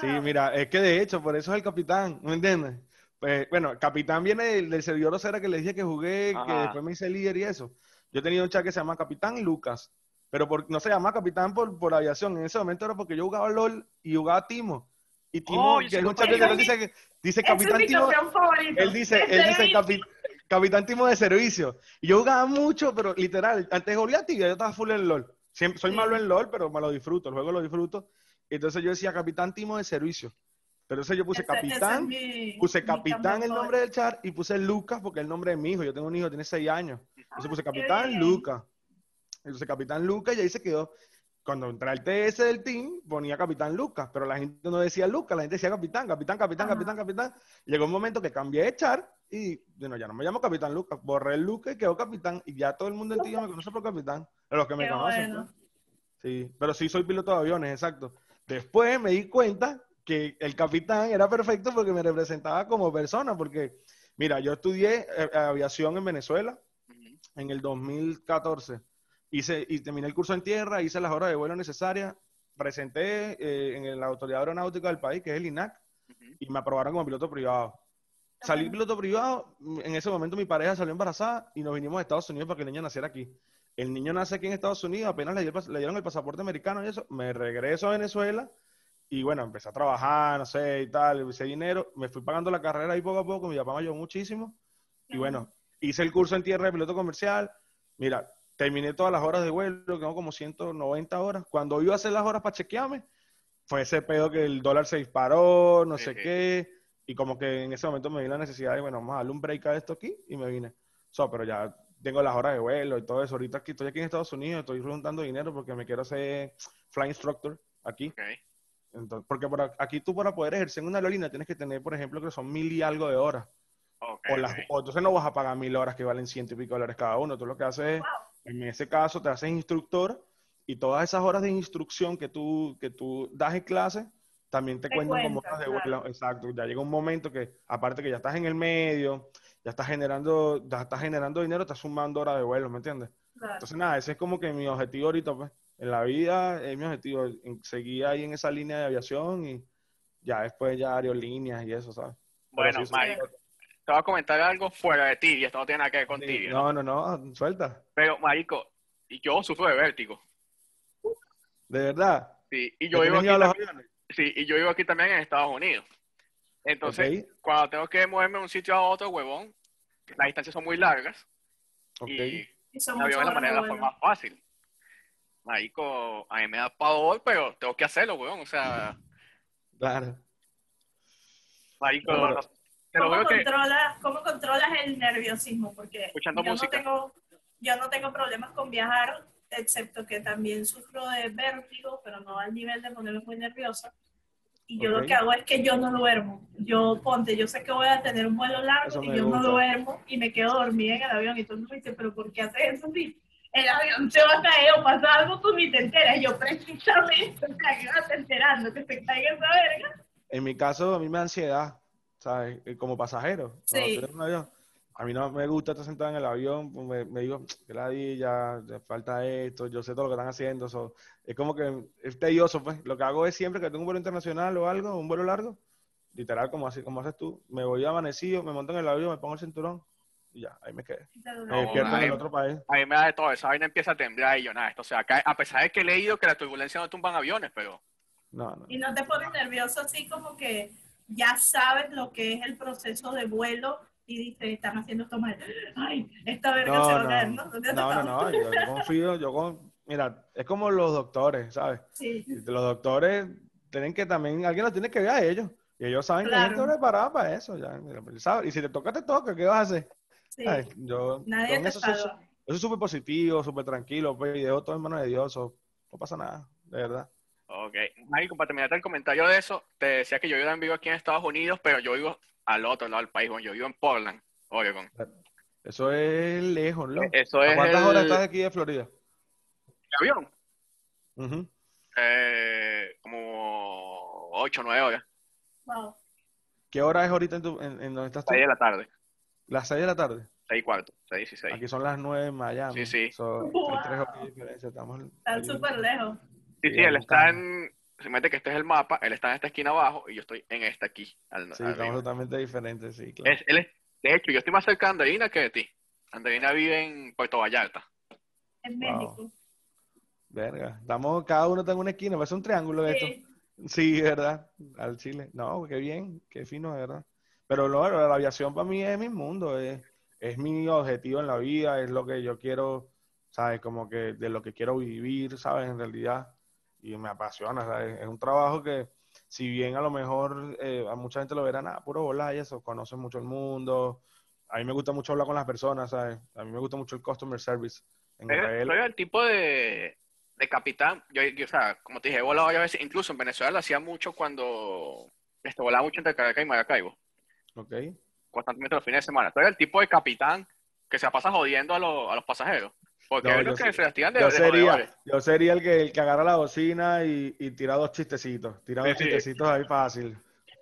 Sí, Ah, mira, es que de hecho, por eso es el capitán, ¿me entiendes? Pues, bueno, capitán viene del, del servidor Osera que les dije que jugué, que después me hice líder y eso. Yo tenía un chat que se llama Capitán Lucas, pero por- no se llama Capitán por, por aviación. En ese momento era porque yo jugaba LOL y jugaba Timo. Y Timo, Oh, que es un es. que dice, que- dice es Capitán Timo. favorito. Él dice, él dice capi- Capitán Timo de servicio. Y yo jugaba mucho, pero literal, antes Goliath yo estaba full en LOL. Siempre, soy Sí. malo en LOL, pero me lo disfruto, el juego lo disfruto. Entonces yo decía Capitán Timo de servicio. Pero entonces yo puse Ese- ese es Capitán, mi- puse Capitán el nombre del chat y puse Lucas porque es el nombre de mi hijo. Yo tengo un hijo, tiene seis años. Entonces puse Capitán. Lucas. Entonces Capitán Lucas y ahí se quedó. Cuando entré al TS del team, ponía Capitán Lucas, pero la gente no decía Lucas, la gente decía Capitán, Capitán, Capitán, Ajá. Capitán, Capitán. Y llegó un momento que cambié de char y, bueno, ya no me llamo Capitán Lucas, borré el Lucas y quedó Capitán. Y ya todo el mundo en Tillo me conoce por Capitán, los que me Qué conocen. bueno. pues. Sí, pero sí soy piloto de aviones, exacto. Después me di cuenta que el capitán era perfecto porque me representaba como persona, porque, mira, yo estudié eh, aviación en Venezuela en el 2014. Hice, y terminé el curso en tierra, hice las horas de vuelo necesarias, presenté eh, en la Autoridad Aeronáutica del país, que es el INAC, y me aprobaron como piloto privado. Salí piloto privado, en ese momento mi pareja salió embarazada y nos vinimos a Estados Unidos para que el niño naciera aquí. El niño nace aquí en Estados Unidos, apenas le, le dieron el pasaporte americano y eso, me regreso a Venezuela y bueno, empecé a trabajar, no sé, y tal, hice dinero, me fui pagando la carrera ahí poco a poco, mi papá me ayudó muchísimo y bueno, hice el curso en tierra de piloto comercial, mira, terminé todas las horas de vuelo, tengo como 190 horas, cuando iba a hacer las horas para chequearme, fue ese pedo que el dólar se disparó, no sé qué, y como que en ese momento me di la necesidad de, bueno, vamos a darle un break a esto aquí y me vine. So, pero ya tengo las horas de vuelo y todo eso. Ahorita aquí, estoy aquí en Estados Unidos, estoy juntando dinero porque me quiero hacer flying instructor aquí. Ok. Entonces, porque por aquí tú para poder ejercer en una aerolínea tienes que tener, por ejemplo, que son mil y algo de horas. Ok, O, las, ok. o entonces no vas a pagar mil horas que valen ciento y pico dólares cada uno. Tú lo que haces es, en ese caso, te haces instructor y todas esas horas de instrucción que tú, que tú das en clase también te, Te cuentan como horas de vuelo. claro. Exacto. Ya llega un momento que, aparte que ya estás en el medio, ya estás generando, ya estás generando dinero, estás sumando horas de vuelo, ¿me entiendes? Claro. Entonces, nada, ese es como que mi objetivo ahorita, pues. En la vida es mi objetivo, en- seguir ahí en esa línea de aviación y ya después ya aerolíneas y eso, ¿sabes? Bueno, marico, te voy a comentar algo fuera de ti y esto no tiene nada que ver contigo. ¿no? No, no, no, suelta. Pero, marico, yo sufro de vértigo. De verdad. Sí, y ¿Te yo vivo aquí también, sí, y yo vivo aquí también en Estados Unidos. Entonces, cuando tengo que moverme de un sitio a otro, huevón, las distancias son muy largas ok. y Y avión es la manera la forma fácil. Marico, a mí me da pavor, pero tengo que hacerlo, huevón. O sea, Claro. marico, No, pero- no- ¿Cómo, juro que controlas, ¿Cómo controlas el nerviosismo? Porque Escuchando yo, no música. tengo, yo no tengo problemas con viajar, excepto que también sufro de vértigo, pero no al nivel de ponerme muy nerviosa. Y yo Ok. lo que hago es que yo no duermo. Yo, ponte, yo sé que voy a tener un vuelo largo y yo gusta. no duermo y me quedo dormida en el avión. Y todo el mundo me dice, ¿pero por qué haces eso así? El avión se va a caer o pasa algo, tú ni te enteras. Y Yo precisamente, o sea, que vas enterando que se caiga esa verga. En mi caso, a mí me da ansiedad, ¿sabes? Eh, Como pasajero. Sí. a mí no me gusta estar sentado en el avión, pues me, me digo, que ladilla, le falta esto, yo sé todo lo que están haciendo. so, es como que es tedioso, pues. Lo que hago es siempre que tengo un vuelo internacional o algo, un vuelo largo, literal, como así, como haces tú, me voy amanecido, me monto en el avión, me pongo el cinturón y ya, ahí me quedé. Me No, despierto en ahí- el otro país. a mí me da de todo. Esa vaina empieza a temblar y yo nada. Esto, o sea, acá, a pesar de que he leído que la turbulencia no tumban aviones, pero No, no. Y no te pones nervioso así como que ya sabes lo que es el proceso de vuelo y dices, están haciendo esto mal. Ay, esta verga se No, va a no, caer, ¿no? ¿No no, no, yo, yo confío, yo con, mira, es como los doctores, ¿sabes? Sí, Los doctores tienen que también, alguien los tiene que ver a ellos. Y ellos saben que hay Claro. gente preparada para eso. Ya, pues, ¿sabes? Y si te toca, te toca. ¿Qué vas a hacer? sí. Yo, Nadie te eso soy, yo soy súper positivo, súper tranquilo. Pues, y dejo todo en manos de Dios. no pasa nada, de verdad. Ok. Marico, para terminar el comentario de eso, te decía que yo vivo en vivo aquí en Estados Unidos, pero yo vivo al otro lado del país, bueno, yo vivo en Portland, Oregon. Eso es lejos, ¿no? Eso ¿A es cuántas el- horas estás aquí de Florida? ¿El avión? Ujú. Eh, como 8 o 9 horas, Wow. ¿Qué hora es ahorita en, tu, en, en donde estás tú? 6 de la tarde, Las 6 de la tarde. 6 y cuarto, 6 y 6. Aquí son las 9 en Miami. Sí, sí. So, Wow. hay tres horas de diferencia. Estamos Están súper lejos. Sí, sí, Sí, él está en, se mete que este es el mapa, él está en esta esquina abajo y yo estoy en esta aquí, al, Sí, arriba. estamos totalmente diferentes, sí, claro. Es- él es- de hecho, yo estoy más cerca de Andreina que de ti. Andreina vive en Puerto Vallarta. En Wow. México. Verga. Estamos, cada uno está en una esquina, parece un triángulo esto. Sí. Sí, ¿verdad? Al Chile. No, qué bien, qué fino, de verdad. Pero no, la aviación para mí es mi mundo, es, es mi objetivo en la vida, es lo que yo quiero, ¿sabes? Como que de lo que quiero vivir, ¿sabes? En realidad. Y me apasiona, ¿sabes? Es un trabajo que, si bien a lo mejor eh, a mucha gente lo verá, nada, puro volar y eso, conoces mucho el mundo. A mí me gusta mucho hablar con las personas, ¿sabes? A mí me gusta mucho el customer service. En Soy, Israel, soy el tipo de, de capitán. Yo, yo, o sea, como te dije, he volado varias veces. Incluso en Venezuela lo hacía mucho cuando este, volaba mucho entre Caracas y Maracaibo. ¿ok? Constantemente los fines de semana. Soy el tipo de capitán que se pasa jodiendo a, los- a los pasajeros. Porque No, yo que se las tiran de, Yo de sería, yo sería el que, el que agarra la bocina y, y tira dos chistecitos, tira dos sí. chistecitos ahí fácil.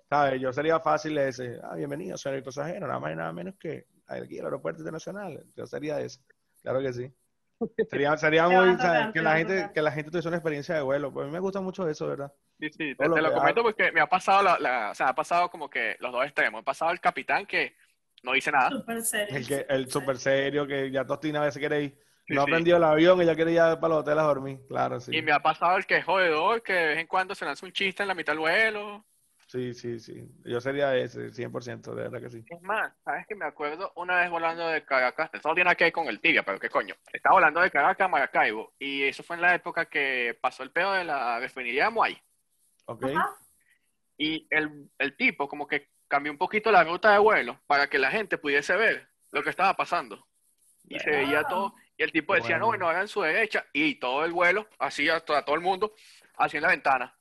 ¿Sabes? Yo sería fácil ese, ah, bienvenido, señor pasajero, nada más y nada menos que aquí al aeropuerto internacional. Yo sería ese, claro que sí. Sería, sería muy, Que la gente, que la gente tuviese una experiencia de vuelo. Pues a mí me gusta mucho eso, ¿verdad? Sí, sí, te, lo te lo que comento porque me ha pasado la, la- o sea, ha pasado como que los dos extremos. He pasado el capitán que no dice nada. Súper serio. El que, el súper serio, que ya Tostina a veces quiere ir. Sí, no aprendido el avión y ya quiere ir a- para los hoteles a dormir. Claro, sí. Y me ha pasado el que es jodedor, que de vez en cuando se lanza un chiste en la mitad del vuelo. Sí, sí, sí. Yo sería ese, 100%, de verdad que sí. Es más, ¿sabes que Me acuerdo una vez volando de Caracas, eso no tiene nada que ver con el tibia, pero qué coño. Estaba volando de Caracas a Maracaibo y eso fue en la época que pasó el pedo de la refinería de Moai. ¿Ok? Ajá. Y el, el tipo como que cambió un poquito la ruta de vuelo para que la gente pudiese ver lo que estaba pasando. Y se veía todo. Y el tipo decía, no, Bueno. bueno, hagan su derecha. Y todo el vuelo, así a, to- a todo el mundo, así en la ventana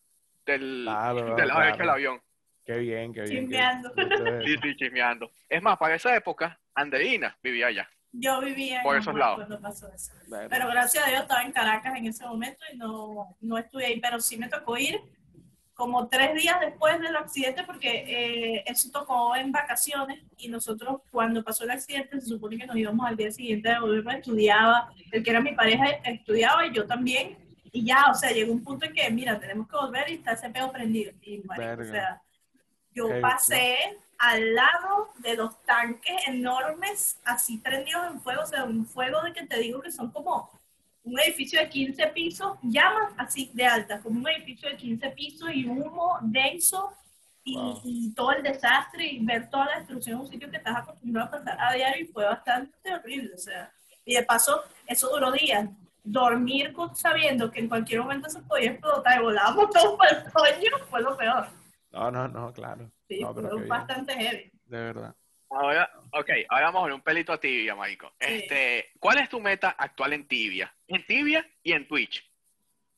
del, Claro, de la derecha claro. del avión. Qué bien, qué bien. qué Chismeando. bien. Es- Sí, sí, chismeando. Es más, para esa época, Anderina vivía allá. Yo vivía en Por esos Amor lados. cuando pasó eso. Bueno, Pero gracias a Dios estaba en Caracas en ese momento y no, no estuve ahí, pero sí me tocó ir como tres días después del accidente porque eh, eso tocó en vacaciones y nosotros cuando pasó el accidente se supone que nos íbamos al día siguiente de volver, estudiaba, el que era mi pareja estudiaba y yo también y ya, o sea, llegó un punto en que mira, tenemos que volver y está ese pedo prendido. Y marico, o sea, yo pasé al lado de los tanques enormes así prendidos en fuego, o sea, un fuego de que te digo que son como un edificio de 15 pisos, llamas así de altas, como un edificio de 15 pisos y humo denso y, Wow. y todo el desastre y ver toda la destrucción en un sitio que estás acostumbrado a pasar a diario y fue bastante horrible, o sea, y de paso, eso duró días. Dormir con- sabiendo que en cualquier momento se podía explotar y volábamos todos para el coño fue lo peor. No, no, no, claro. Sí, No, pero fue bien. bastante heavy. de verdad. Ahora, ok, ahora vamos a ver un pelito a tibia, marico. Sí. Este, ¿cuál es tu meta actual en tibia? En tibia y en Twitch.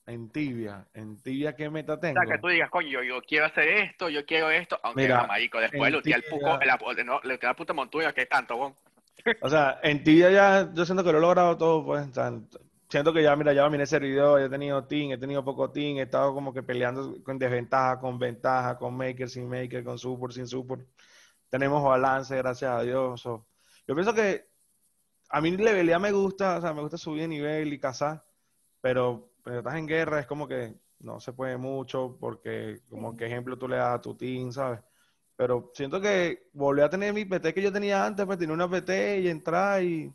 En tibia, en tibia, ¿qué meta O tengo? sea, que tú digas, coño, yo, yo quiero hacer esto, yo quiero esto, aunque Mira, no, marico, después le el tibia- puco, la, no, le la puta montuña, que tanto, bon. O sea, en tibia ya, yo siento que lo he logrado todo, pues, o sea, siento que ya, mira, ya dominé ese servidor, he tenido team, he tenido poco team, he estado como que peleando con desventaja, con ventaja, con maker, sin maker, con support, sin support. Tenemos balance, gracias a Dios. so, yo pienso que a mí levelear me gusta, o sea, me gusta subir de nivel y cazar, pero cuando estás en guerra es como que no se puede mucho porque como que ejemplo tú le das a tu team, ¿sabes? Pero siento que volví a tener mi PT que yo tenía antes, pues tenía una PT y entrar y,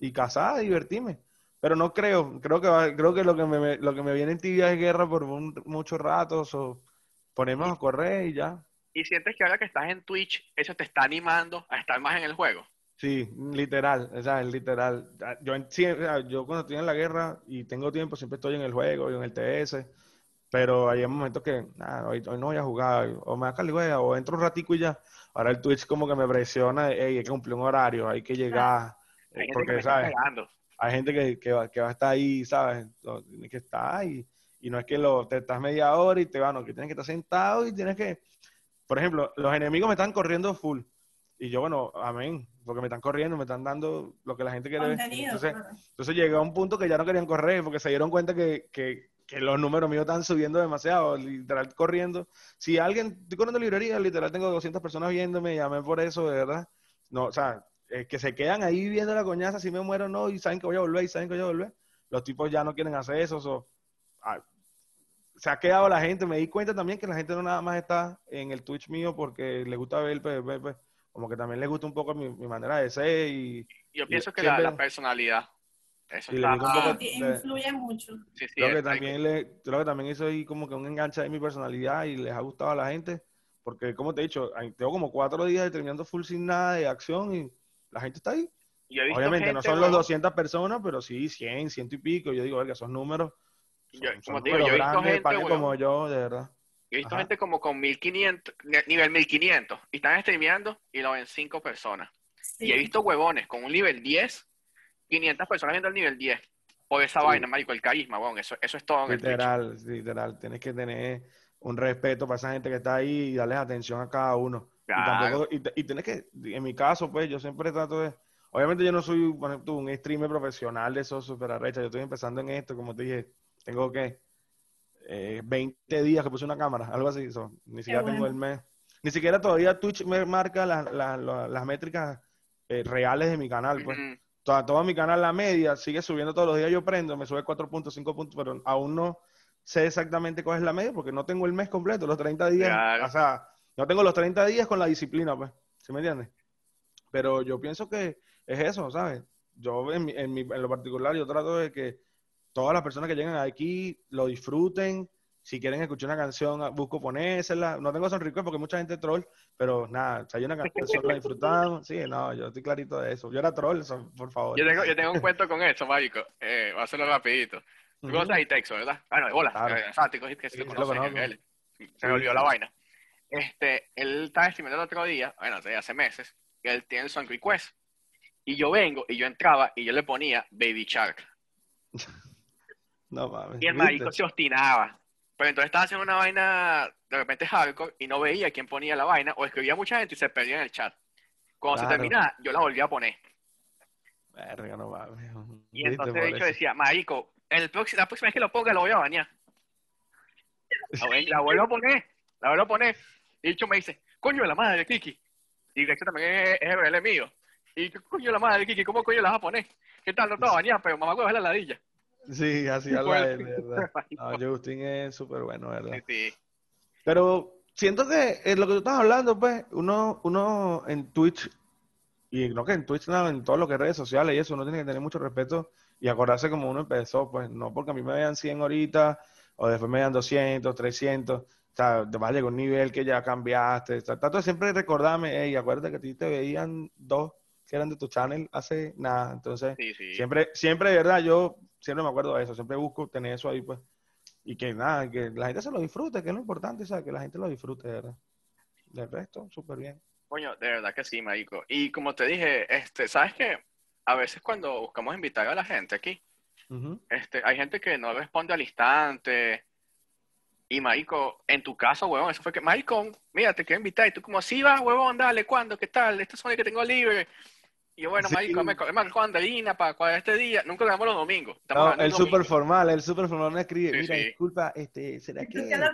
y cazar, divertirme. Pero no creo, creo que va- creo que lo que me, lo que me viene en tibia es guerra por un, mucho rato, so, ponemos a correr y ya. Y sientes que ahora que estás en Twitch, eso te está animando a estar más en el juego. Sí, literal, o sea, literal. Yo, en- sí, o sea, yo cuando estoy en la guerra y tengo tiempo, siempre estoy en el juego y en el TS, pero hay momentos que, nada, hoy, hoy no voy a jugar, o me da caligüea, o entro un ratico y ya. Ahora el Twitch como que me presiona, hey, hay que cumplir un horario, hay que llegar, Hay que porque, ¿sabes? Hay gente que, que, va, que va a estar ahí, ¿sabes? Tienes que estar y, y no es que lo, te estás media hora y te van, no, que tienes que estar sentado y tienes que, por ejemplo, los enemigos me están corriendo full. Y yo, bueno, amén, porque me están corriendo, me están dando lo que la gente quiere ver. Contenido, Entonces, claro. entonces llegué a un punto que ya no querían correr porque se dieron cuenta que, que, que los números míos están subiendo demasiado, literal corriendo. Si alguien, estoy corriendo librería, literal tengo 200 personas viéndome, llamé por eso, de verdad. No, o sea, eh, que se quedan ahí viendo la coñaza, si me muero o no, y saben que voy a volver, y saben que voy a volver. Los tipos ya no quieren hacer eso. so, ah, se ha quedado la gente, me di cuenta también que la gente no nada más está en el Twitch mío porque le gusta ver el PvP, pues, como que también les gusta un poco mi, mi manera de ser y, Yo Y pienso que siempre- la, la personalidad, eso le está... poco- influye mucho. sí, sí, Creo que es- también le, creo que también hizo ahí como que un enganche de mi personalidad y les ha gustado a la gente, porque como te he dicho, tengo como cuatro días terminando full sin nada de acción y la gente está ahí. Obviamente no gente, son los huevón, 200 personas, pero sí 100, ciento y pico. Yo digo, verga, esos números Yo- son como digo, yo he visto gente, como yo, de verdad. Yo he visto Ajá. gente como con 1500, ni- nivel 1500, y están streameando y lo ven 5 personas. Sí. Y he visto huevones con un nivel 10, 500 personas viendo el nivel 10. Por esa Sí. vaina, marico, el carisma, huevón, eso, eso es todo en el Twitch. Literal, literal. Tienes que tener un respeto para esa gente que está ahí y darles atención a cada uno. Y, tampoco, y, te- y tienes que, en mi caso, pues, yo siempre trato de. Obviamente, yo no soy por ejemplo, un streamer profesional de esos super arrechas. Yo estoy empezando en esto, como te dije, tengo que. eh, 20 días que puse una cámara, algo así. so, ni siquiera tengo el mes. Ni siquiera todavía Twitch me marca las, las, las- las métricas eh, reales de mi canal, pues. Toda, todo mi canal, la media, sigue subiendo todos los días. Yo prendo, me sube 4 puntos, 5 puntos, pero aún no sé exactamente cuál es la media porque no tengo el mes completo, los 30 días. Claro. O sea, no tengo los 30 días con la disciplina, pues. ¿Sí me entiendes? Pero yo pienso que es eso, ¿sabes? Yo, en, mi- en, mi- en lo particular, yo trato de que todas las personas que llegan aquí lo disfruten. Si quieren escuchar una canción, ah, busco ponérsela. No tengo sonrico porque mucha gente troll, pero nada, si hay una canción, la disfrutamos. Sí, no, yo estoy clarito de eso. Yo era troll, so, por favor. Yo tengo, yo tengo un cuento con eso, marico. Eh, voy a hacerlo rapidito. Tú conoces a Itexo, ¿verdad? Bueno, hola. Claro. eh, Sático, que se Sí, conoce, conozco. él. Se me olvidó la vaina. Este, él estaba streamando el otro día, bueno, hace meses, que él tiene el Song Request. Y yo vengo y yo entraba y yo le ponía Baby Shark. No mames. Y el ¿viste? marico se obstinaba. Pero entonces estaba haciendo una vaina de repente hardcore y no veía quién ponía la vaina o escribía mucha gente y se perdía en el chat. Cuando se terminaba, yo la volvía a poner. Verga, no mames. Y entonces de hecho decía, marico, el próximo, la próxima vez que lo ponga lo voy a bañar. La, vuelvo a poner, la vuelvo a poner. Y dicho me dice, coño de la madre, Kiki. Y de hecho también es, es el mío. Y coño de la madre, Kiki, ¿cómo coño la vas a poner? ¿Qué tal? No te vas a bañar, pero mamá huevo es la ladilla. Sí, así Sí, habla él, de verdad. No, Justin es súper bueno, ¿verdad? Sí, sí. Pero siento que es lo que tú estás hablando, pues, uno, uno en Twitch, y no que en Twitch, no, en todo lo que es redes sociales y eso, uno tiene que tener mucho respeto y acordarse como uno empezó, pues, no porque a mí me vean 100 ahorita, o después me vean 200, 300, o sea, te vas a llegar a un nivel que ya cambiaste, o sea, trato de siempre recordarme, hey, acuérdate que a ti te veían dos que eran de tu channel hace nada, entonces... Sí, sí. Siempre, siempre, de verdad, yo siempre me acuerdo de eso, siempre busco tener eso ahí, pues. Y que nada, que la gente se lo disfrute, que es lo importante, ¿sabes? Que la gente lo disfrute, de verdad. Del resto, súper bien. Coño, de verdad que sí, marico. Y como te dije, este, ¿sabes qué? A veces cuando buscamos invitar a la gente aquí, Ujú. este, hay gente que no responde al instante. Y marico, en tu caso, huevón, eso fue que, marico, mira, te quiero invitar. Y tú como, sí va, huevón, dale, ¿cuándo? ¿Qué tal? Estos son los que tengo libre. Y yo, bueno, Sí. marico, me, me Andalina para cuadrar este día. Nunca grabamos los domingos. Estamos No, el super formal, el super formal me escribe, Sí, mira, sí. disculpa, este, ¿será que, ¿Qué es lo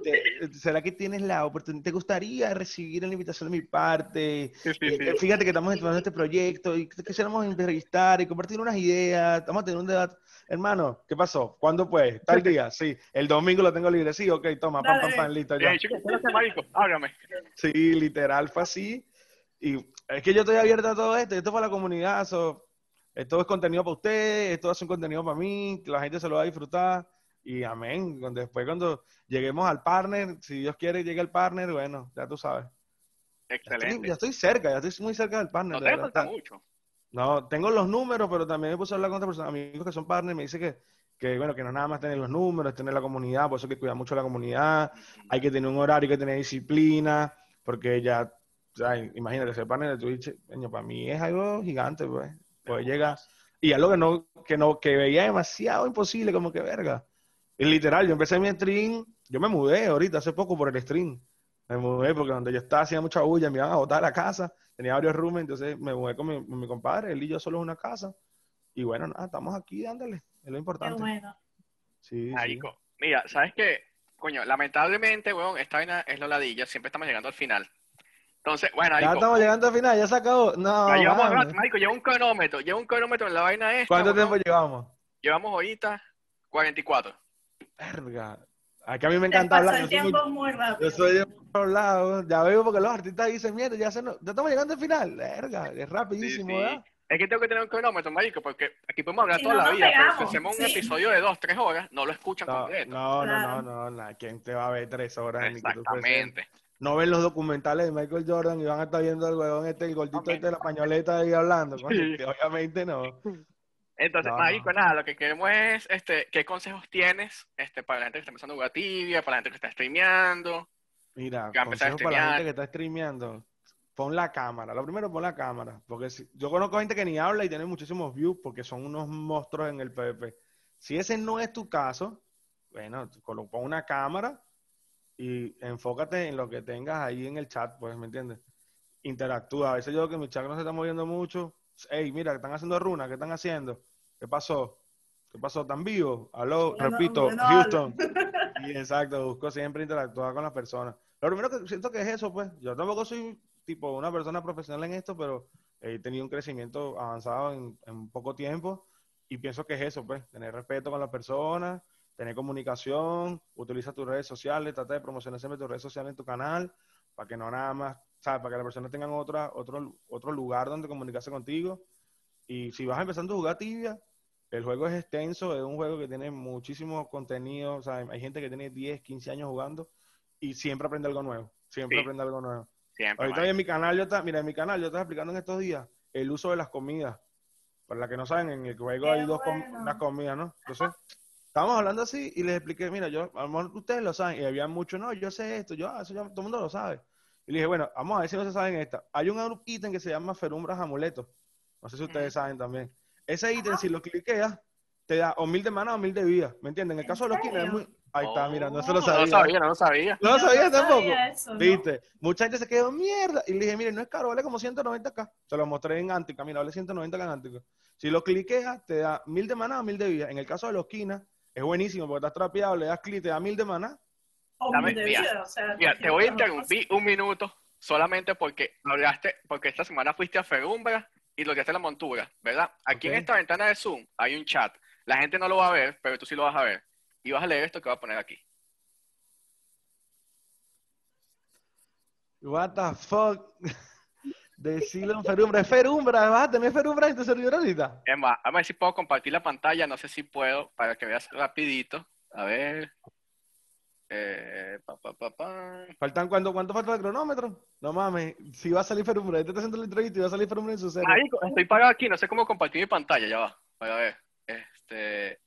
te- será que tienes la oportunidad, te gustaría recibir una invitación de mi parte? Sí, sí, Eh, sí. eh, Fíjate que estamos empezando este proyecto y que quisiéramos entrevistar y compartir unas ideas, vamos a tener un debate. Hermano, ¿qué pasó? ¿Cuándo pues? Tal día, sí. El domingo lo tengo libre, sí, ok, toma, pam, pam, pam, listo, ya. ahí, chicos, ¿qué es lo que, marico? Háblame. Sí, literal fue así. Y es que yo estoy abierto a todo esto, esto es para la comunidad, so, esto es contenido para ustedes, esto es un contenido para mí, que la gente se lo va a disfrutar. Y amén. Después cuando lleguemos al partner, si Dios quiere llegue al partner, bueno, ya tú sabes. Ya estoy, Excelente. ya estoy cerca, ya estoy muy cerca del partner. No te falta mucho. No, tengo los números, pero también me puse a hablar con otras personas, amigos que son partners, me dice que, que, bueno, que no nada más tener los números, es tener la comunidad, por eso hay que cuidar mucho la comunidad, hay que tener un horario, hay que tener disciplina, porque ya, o sea, imagínate, ser partner de Twitch, coño, para mí es algo gigante, pues, pues llega, y algo que no, que no, que veía demasiado imposible, como que verga. Y literal, yo empecé mi stream, yo me mudé ahorita, hace poco por el stream, me mudé porque donde yo estaba hacía mucha bulla, me iban a botar a la casa, tenía varios rooms, entonces me mudé con mi, con mi compadre, él y yo solo en una casa, y bueno, nada, estamos aquí dándole, es lo Qué importante. bueno. Sí, sí. Marico, mira, ¿sabes qué? Coño, lamentablemente, weón, esta vaina es la ladilla, siempre estamos llegando al final. Entonces, bueno, Ya marico, estamos llegando al final, ya se acabó. No, ya llevamos rato, marico, lleva un cronómetro, lleva un cronómetro en la vaina esta, ¿Cuánto tiempo llevamos? Llevamos ahorita 44. Verga. Aquí a mí me Te encanta pasó hablar. el Yo soy, muy- rápido. yo soy de otro lado. Ya veo porque los artistas dicen, mierda, ya, se nos- ya estamos llegando al final. Verga, es rapidísimo, Sí, sí. ¿verdad? Es que tengo que tener un cronómetro, marico, porque aquí podemos hablar Si toda no la vida, pero si pegamos, hacemos un sí. episodio de dos, tres horas, no lo escuchan No, completo. no, no, Claro. no, no, no. ¿Quién te va a ver tres horas en YouTube? Exactamente. No ven los documentales de Michael Jordan y van a estar viendo al huevón este, el gordito este de la pañoleta ahí hablando. coño, Sí. que obviamente no. Entonces, No, marico, no. nada, lo que queremos es, este, ¿qué consejos tienes este, para la gente que está empezando a jugar tibia, para la gente que está streameando? Mira, Que va a empezar a consejo para la gente que está streameando. Pon la cámara. Lo primero, pon la cámara. Porque si- yo conozco gente que ni habla y tiene muchísimos views porque son unos monstruos en el PvP. Si ese no es tu caso, bueno, pon una cámara y enfócate en lo que tengas ahí en el chat, pues, ¿me entiendes? Interactúa. A veces yo veo que mi chat no se está moviendo mucho. Hey, mira, están haciendo runa, ¿qué están haciendo? ¿Qué pasó? ¿Qué pasó? ¿Están vivos? Aló, Bueno, repito, bueno, Houston. Sí, exacto, busco siempre interactuar con las personas. Lo primero que siento que es eso, pues. Yo tampoco soy tipo una persona profesional en esto, pero he tenido un crecimiento avanzado en, en poco tiempo y pienso que es eso, pues. Tener respeto con las personas, tener comunicación, utiliza tus redes sociales, trata de promocionar siempre tus redes sociales en tu canal, para que no nada más, ¿sabes? Para que las personas tengan otra, otro, otro lugar donde comunicarse contigo. Y si vas empezando a jugar tibia, el juego es extenso, es un juego que tiene muchísimo contenido, o sea, hay gente que tiene 10, 15 años jugando y siempre aprende algo nuevo, siempre Sí. aprende algo nuevo. Siempre, Ahorita en mi canal, yo está, mira, en mi canal yo estaba explicando en estos días el uso de las comidas. Para las que no saben, en el juego Qué hay dos com- unas comidas, ¿no? Entonces, estábamos hablando así y les expliqué, mira, yo, a lo mejor ustedes lo saben, y había mucho, no, yo sé esto, yo, ah, eso ya todo el mundo lo sabe. Y le dije, bueno, vamos a ver si no se saben esta. Hay un ítem que se llama ferumbras amuletos. No sé si ustedes saben también. Ese ítem, si lo cliqueas, te da o mil de mana o mil de vida. ¿Me entienden? En el caso de los ¿En kines es muy. Ahí está, mira, no se lo Oh, sabía. No lo sabía, no lo sabía. No lo sabía no tampoco. sabía eso, ¿no? ¿Viste? Mucha gente se quedó mierda. Y le dije, mire, no es caro, vale como 190 acá. Se lo mostré en Antica, mira, vale 190 acá en Antica. Si lo cliqueas, te da mil de maná o mil de vida. En el caso de los quinas, es buenísimo porque estás trapeado, le das clic, te da mil de maná. O Dame- de mira, vida, o sea, Mira, te voy a interrumpir un minuto solamente porque hablaste, porque esta semana fuiste a Ferumbra y lograste la montura, ¿verdad? Aquí en esta ventana de Zoom hay un chat. La gente no lo va a ver, pero tú sí lo vas a ver. Y vas a leer esto que voy a poner aquí. What the fuck? Decirlo en Ferumbra. Es Ferumbra, vas a tener Ferumbra en tu servidor ahorita. Es más, vamos a ver si puedo compartir la pantalla. No sé si puedo, para que veas rapidito. A ver. Eh, pa, pa, pa, pa. ¿Faltan cuánto, cuánto falta el cronómetro? No mames, si va a salir Ferumbra, este está haciendo la entrevista y va a salir Ferumbra en su serie. Marico, estoy pagado aquí, no sé cómo compartir mi pantalla, ya va. A ver, este,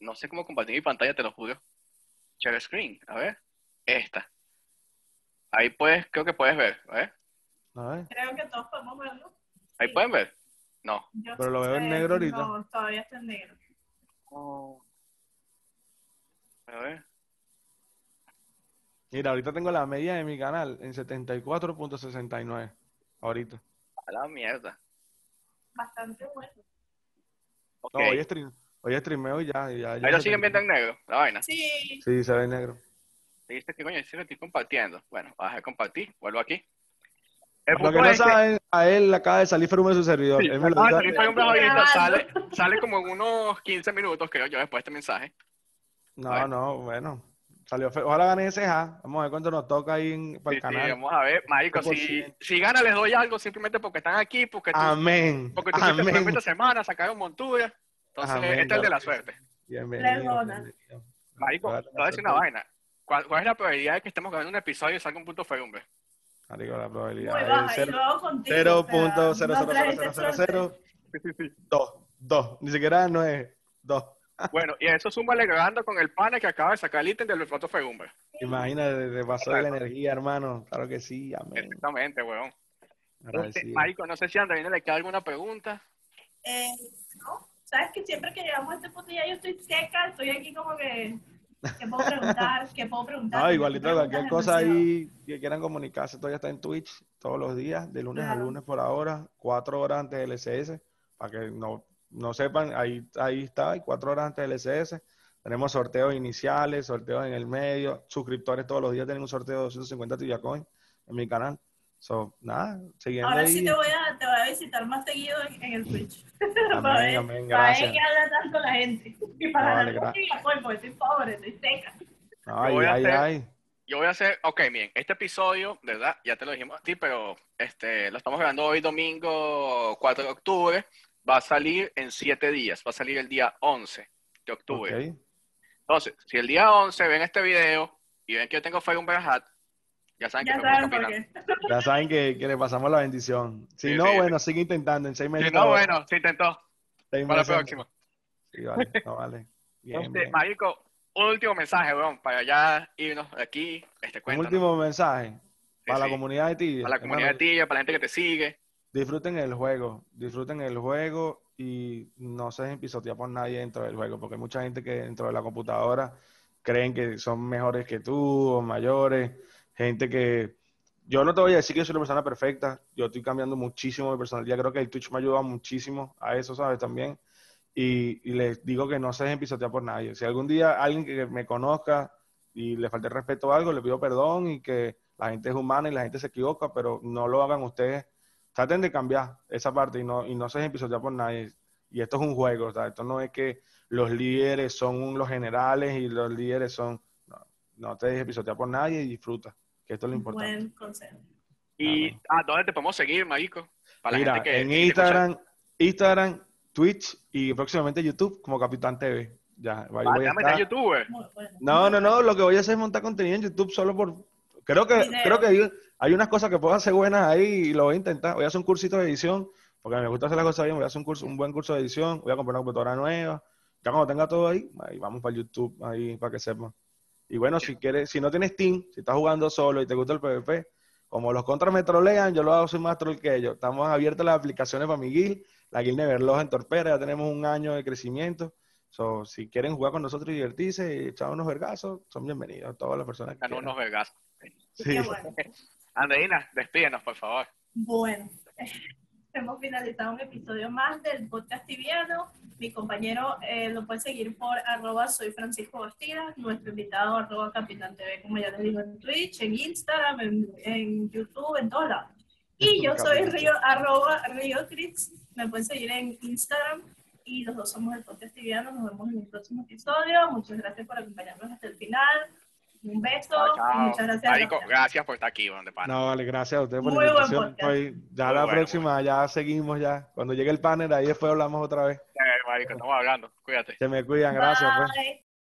no sé cómo compartir mi pantalla, te lo juro. Share screen, a ver, esta. Ahí puedes, creo que puedes ver, a ver. A ver, Creo que todos podemos verlo. Ahí pueden ver. No. Yo Pero lo veo en negro ahorita. No, todavía está en negro. A ver. mira, ahorita tengo la media de mi canal en 74.69. Ahorita. A la mierda. Bastante bueno. No, hoy, stream, hoy streameo y ya. y ya, ya Ahí lo siguen viendo en negro, la vaina. Sí, Sí, se ve en negro. Dijiste que coño, sí, lo estoy compartiendo. Bueno, vas a compartir, vuelvo aquí. El Lo que no es que- saben, a él acaba de salir Ferume de su servidor. Sí, Él me lo ah, salir ahorita, sale, sale como en unos 15 minutos, creo yo, después de este mensaje. No, no, bueno. Salió. Ojalá gane ese ja. Vamos a ver cuánto nos toca ahí en, para Sí, el sí, canal. vamos a ver, marico, si, 100%. si gana les doy algo simplemente porque están aquí, porque tú, Amén. porque tú fuiste Amén. esta semana, sacaron montura. Entonces, Amén, este es el de la suerte. Bienvenido. Marico, te voy a decir una vaina. ¿Cuál, cuál es la probabilidad de que estemos grabando un episodio y salga un punto ferumbre? Marico, la probabilidad es baja. Y cero- luego contigo. cero o sea, punto cero no cero trajiste cero cero suerte. cero Sí, sí, sí. dos, dos. Ni siquiera no es dos. Bueno, y a eso súmale grabando con el pana que acaba de sacar el ítem del foto ferumbre. Imagínate, te pasó de la energía, hermano. Claro que sí, amén. Exactamente, weón. Este. Marico, no sé si a Andreina le queda alguna pregunta. Eh, no, sabes que siempre que llegamos a este punto ya yo estoy seca, estoy aquí como que, ¿qué puedo preguntar? ¿Qué puedo preguntar? No, ¿Qué igualito cualquier cosa ahí que quieran comunicarse, todavía está en Twitch todos los días, de lunes a lunes por ahora, cuatro horas antes del LCS, para que no, no sepan, ahí, ahí está, y cuatro horas antes del LCS. Tenemos sorteos iniciales, sorteos en el medio, suscriptores todos los días tienen un sorteo de 250 Tibia Coin en mi canal. So, nada, siguiendo Ahora ahí. sí te voy a, te voy a visitar más seguido en, en el Twitch. para Amén, ver, amén, para ver gracias. qué habla tanto la gente. Y para No, vale, gra- y apoyo, porque estoy pobre, estoy seca. Ay, voy a ay, hacer- ay. Yo voy a hacer, ok, bien, este episodio, ¿verdad? Ya te lo dijimos a ti, pero este, lo estamos grabando hoy domingo 4 de octubre. Va a salir en 7 días, va a salir el día 11 de octubre. Ok. Entonces, si el día 11 ven este video y ven que yo tengo Fire Umber Hat, ya saben que Ya saben gusta por opinar. qué. Ya saben que, que le pasamos la bendición. Si Sí, no, sí, bueno, sigue intentando. En seis meses. Si no, bueno, se intentó. seis Para la próxima. Sí, vale, no vale. Bien. Marico, un último mensaje, weón, para ya irnos de aquí. Este Un cuento. último mensaje para la comunidad de Tibia. Para la comunidad de Tibia, para la gente que te sigue. Disfruten el juego, disfruten el juego y no se dejen pisotear por nadie dentro del juego, porque hay mucha gente que dentro de la computadora creen que son mejores que tú o mayores, gente que... Yo no te voy a decir que soy una persona perfecta, yo estoy cambiando muchísimo mi personalidad, creo que el Twitch me ayuda muchísimo a eso, ¿sabes? También. Y, les digo que no se dejen pisotear por nadie. Si algún día alguien que me conozca y le falte respeto a algo, le pido perdón y que la gente es humana y la gente se equivoca, pero no lo hagan ustedes. Traten de cambiar esa parte y no, y no se dejen pisotear por nadie. Y esto es un juego, o esto no es que los líderes son los generales y los líderes son... No, no te dejes pisotear por nadie y disfruta, que esto es lo importante. Buen consejo. Y, Amén. ah, ¿dónde te podemos seguir, Marico? Para la Mira, gente que en. Instagram, Instagram, Twitch y próximamente YouTube como Capitán TV. Ya, ahí Ah, voy a estar. bueno. No, no, no, lo que voy a hacer es montar contenido en YouTube solo por... Creo que, Video. creo que hay, hay unas cosas que puedo hacer buenas ahí y lo voy a intentar. Voy a hacer un cursito de edición, porque me gusta hacer las cosas bien. Voy a hacer un, curso, un buen curso de edición, voy a comprar una computadora nueva. Ya cuando tenga todo ahí, ahí vamos para YouTube, ahí para que sepan. Y bueno, si quieres, si no tienes Steam, si estás jugando solo y te gusta el PvP, como los contras me trolean, yo lo hago, soy más troll que ellos. Estamos abiertas las aplicaciones para mi guild, la guild Neverloja en Torpera, ya tenemos un año de crecimiento. So, si quieren jugar con nosotros y divertirse y echar unos vergazos, son bienvenidos todas las personas que unos vergas. Sí. Bueno. Andreina, despídenos, por favor. Bueno, hemos finalizado un episodio más del podcast tibiano. Mi compañero eh, lo puede seguir por arroba soy Francisco Bastidas, nuestro invitado arroba Capitán TV, como ya les digo, en Twitch, en Instagram, en, en YouTube, en todos lados. Y yo soy. Río, arroba Río Trix, me pueden seguir en Instagram y los dos somos el podcast tibiano. Nos vemos en el próximo episodio. Muchas gracias por acompañarnos hasta el final. Un beso Chao, y muchas gracias. Marico, gracias por estar aquí, donde pana. No, vale, gracias a ustedes por Muy la buen invitación. Estoy- ya Muy la bueno, próxima, ya seguimos ya. Cuando llegue el panel, ahí después hablamos otra vez. Eh, Marico, estamos hablando. Cuídate. Se me cuidan, gracias. Pues.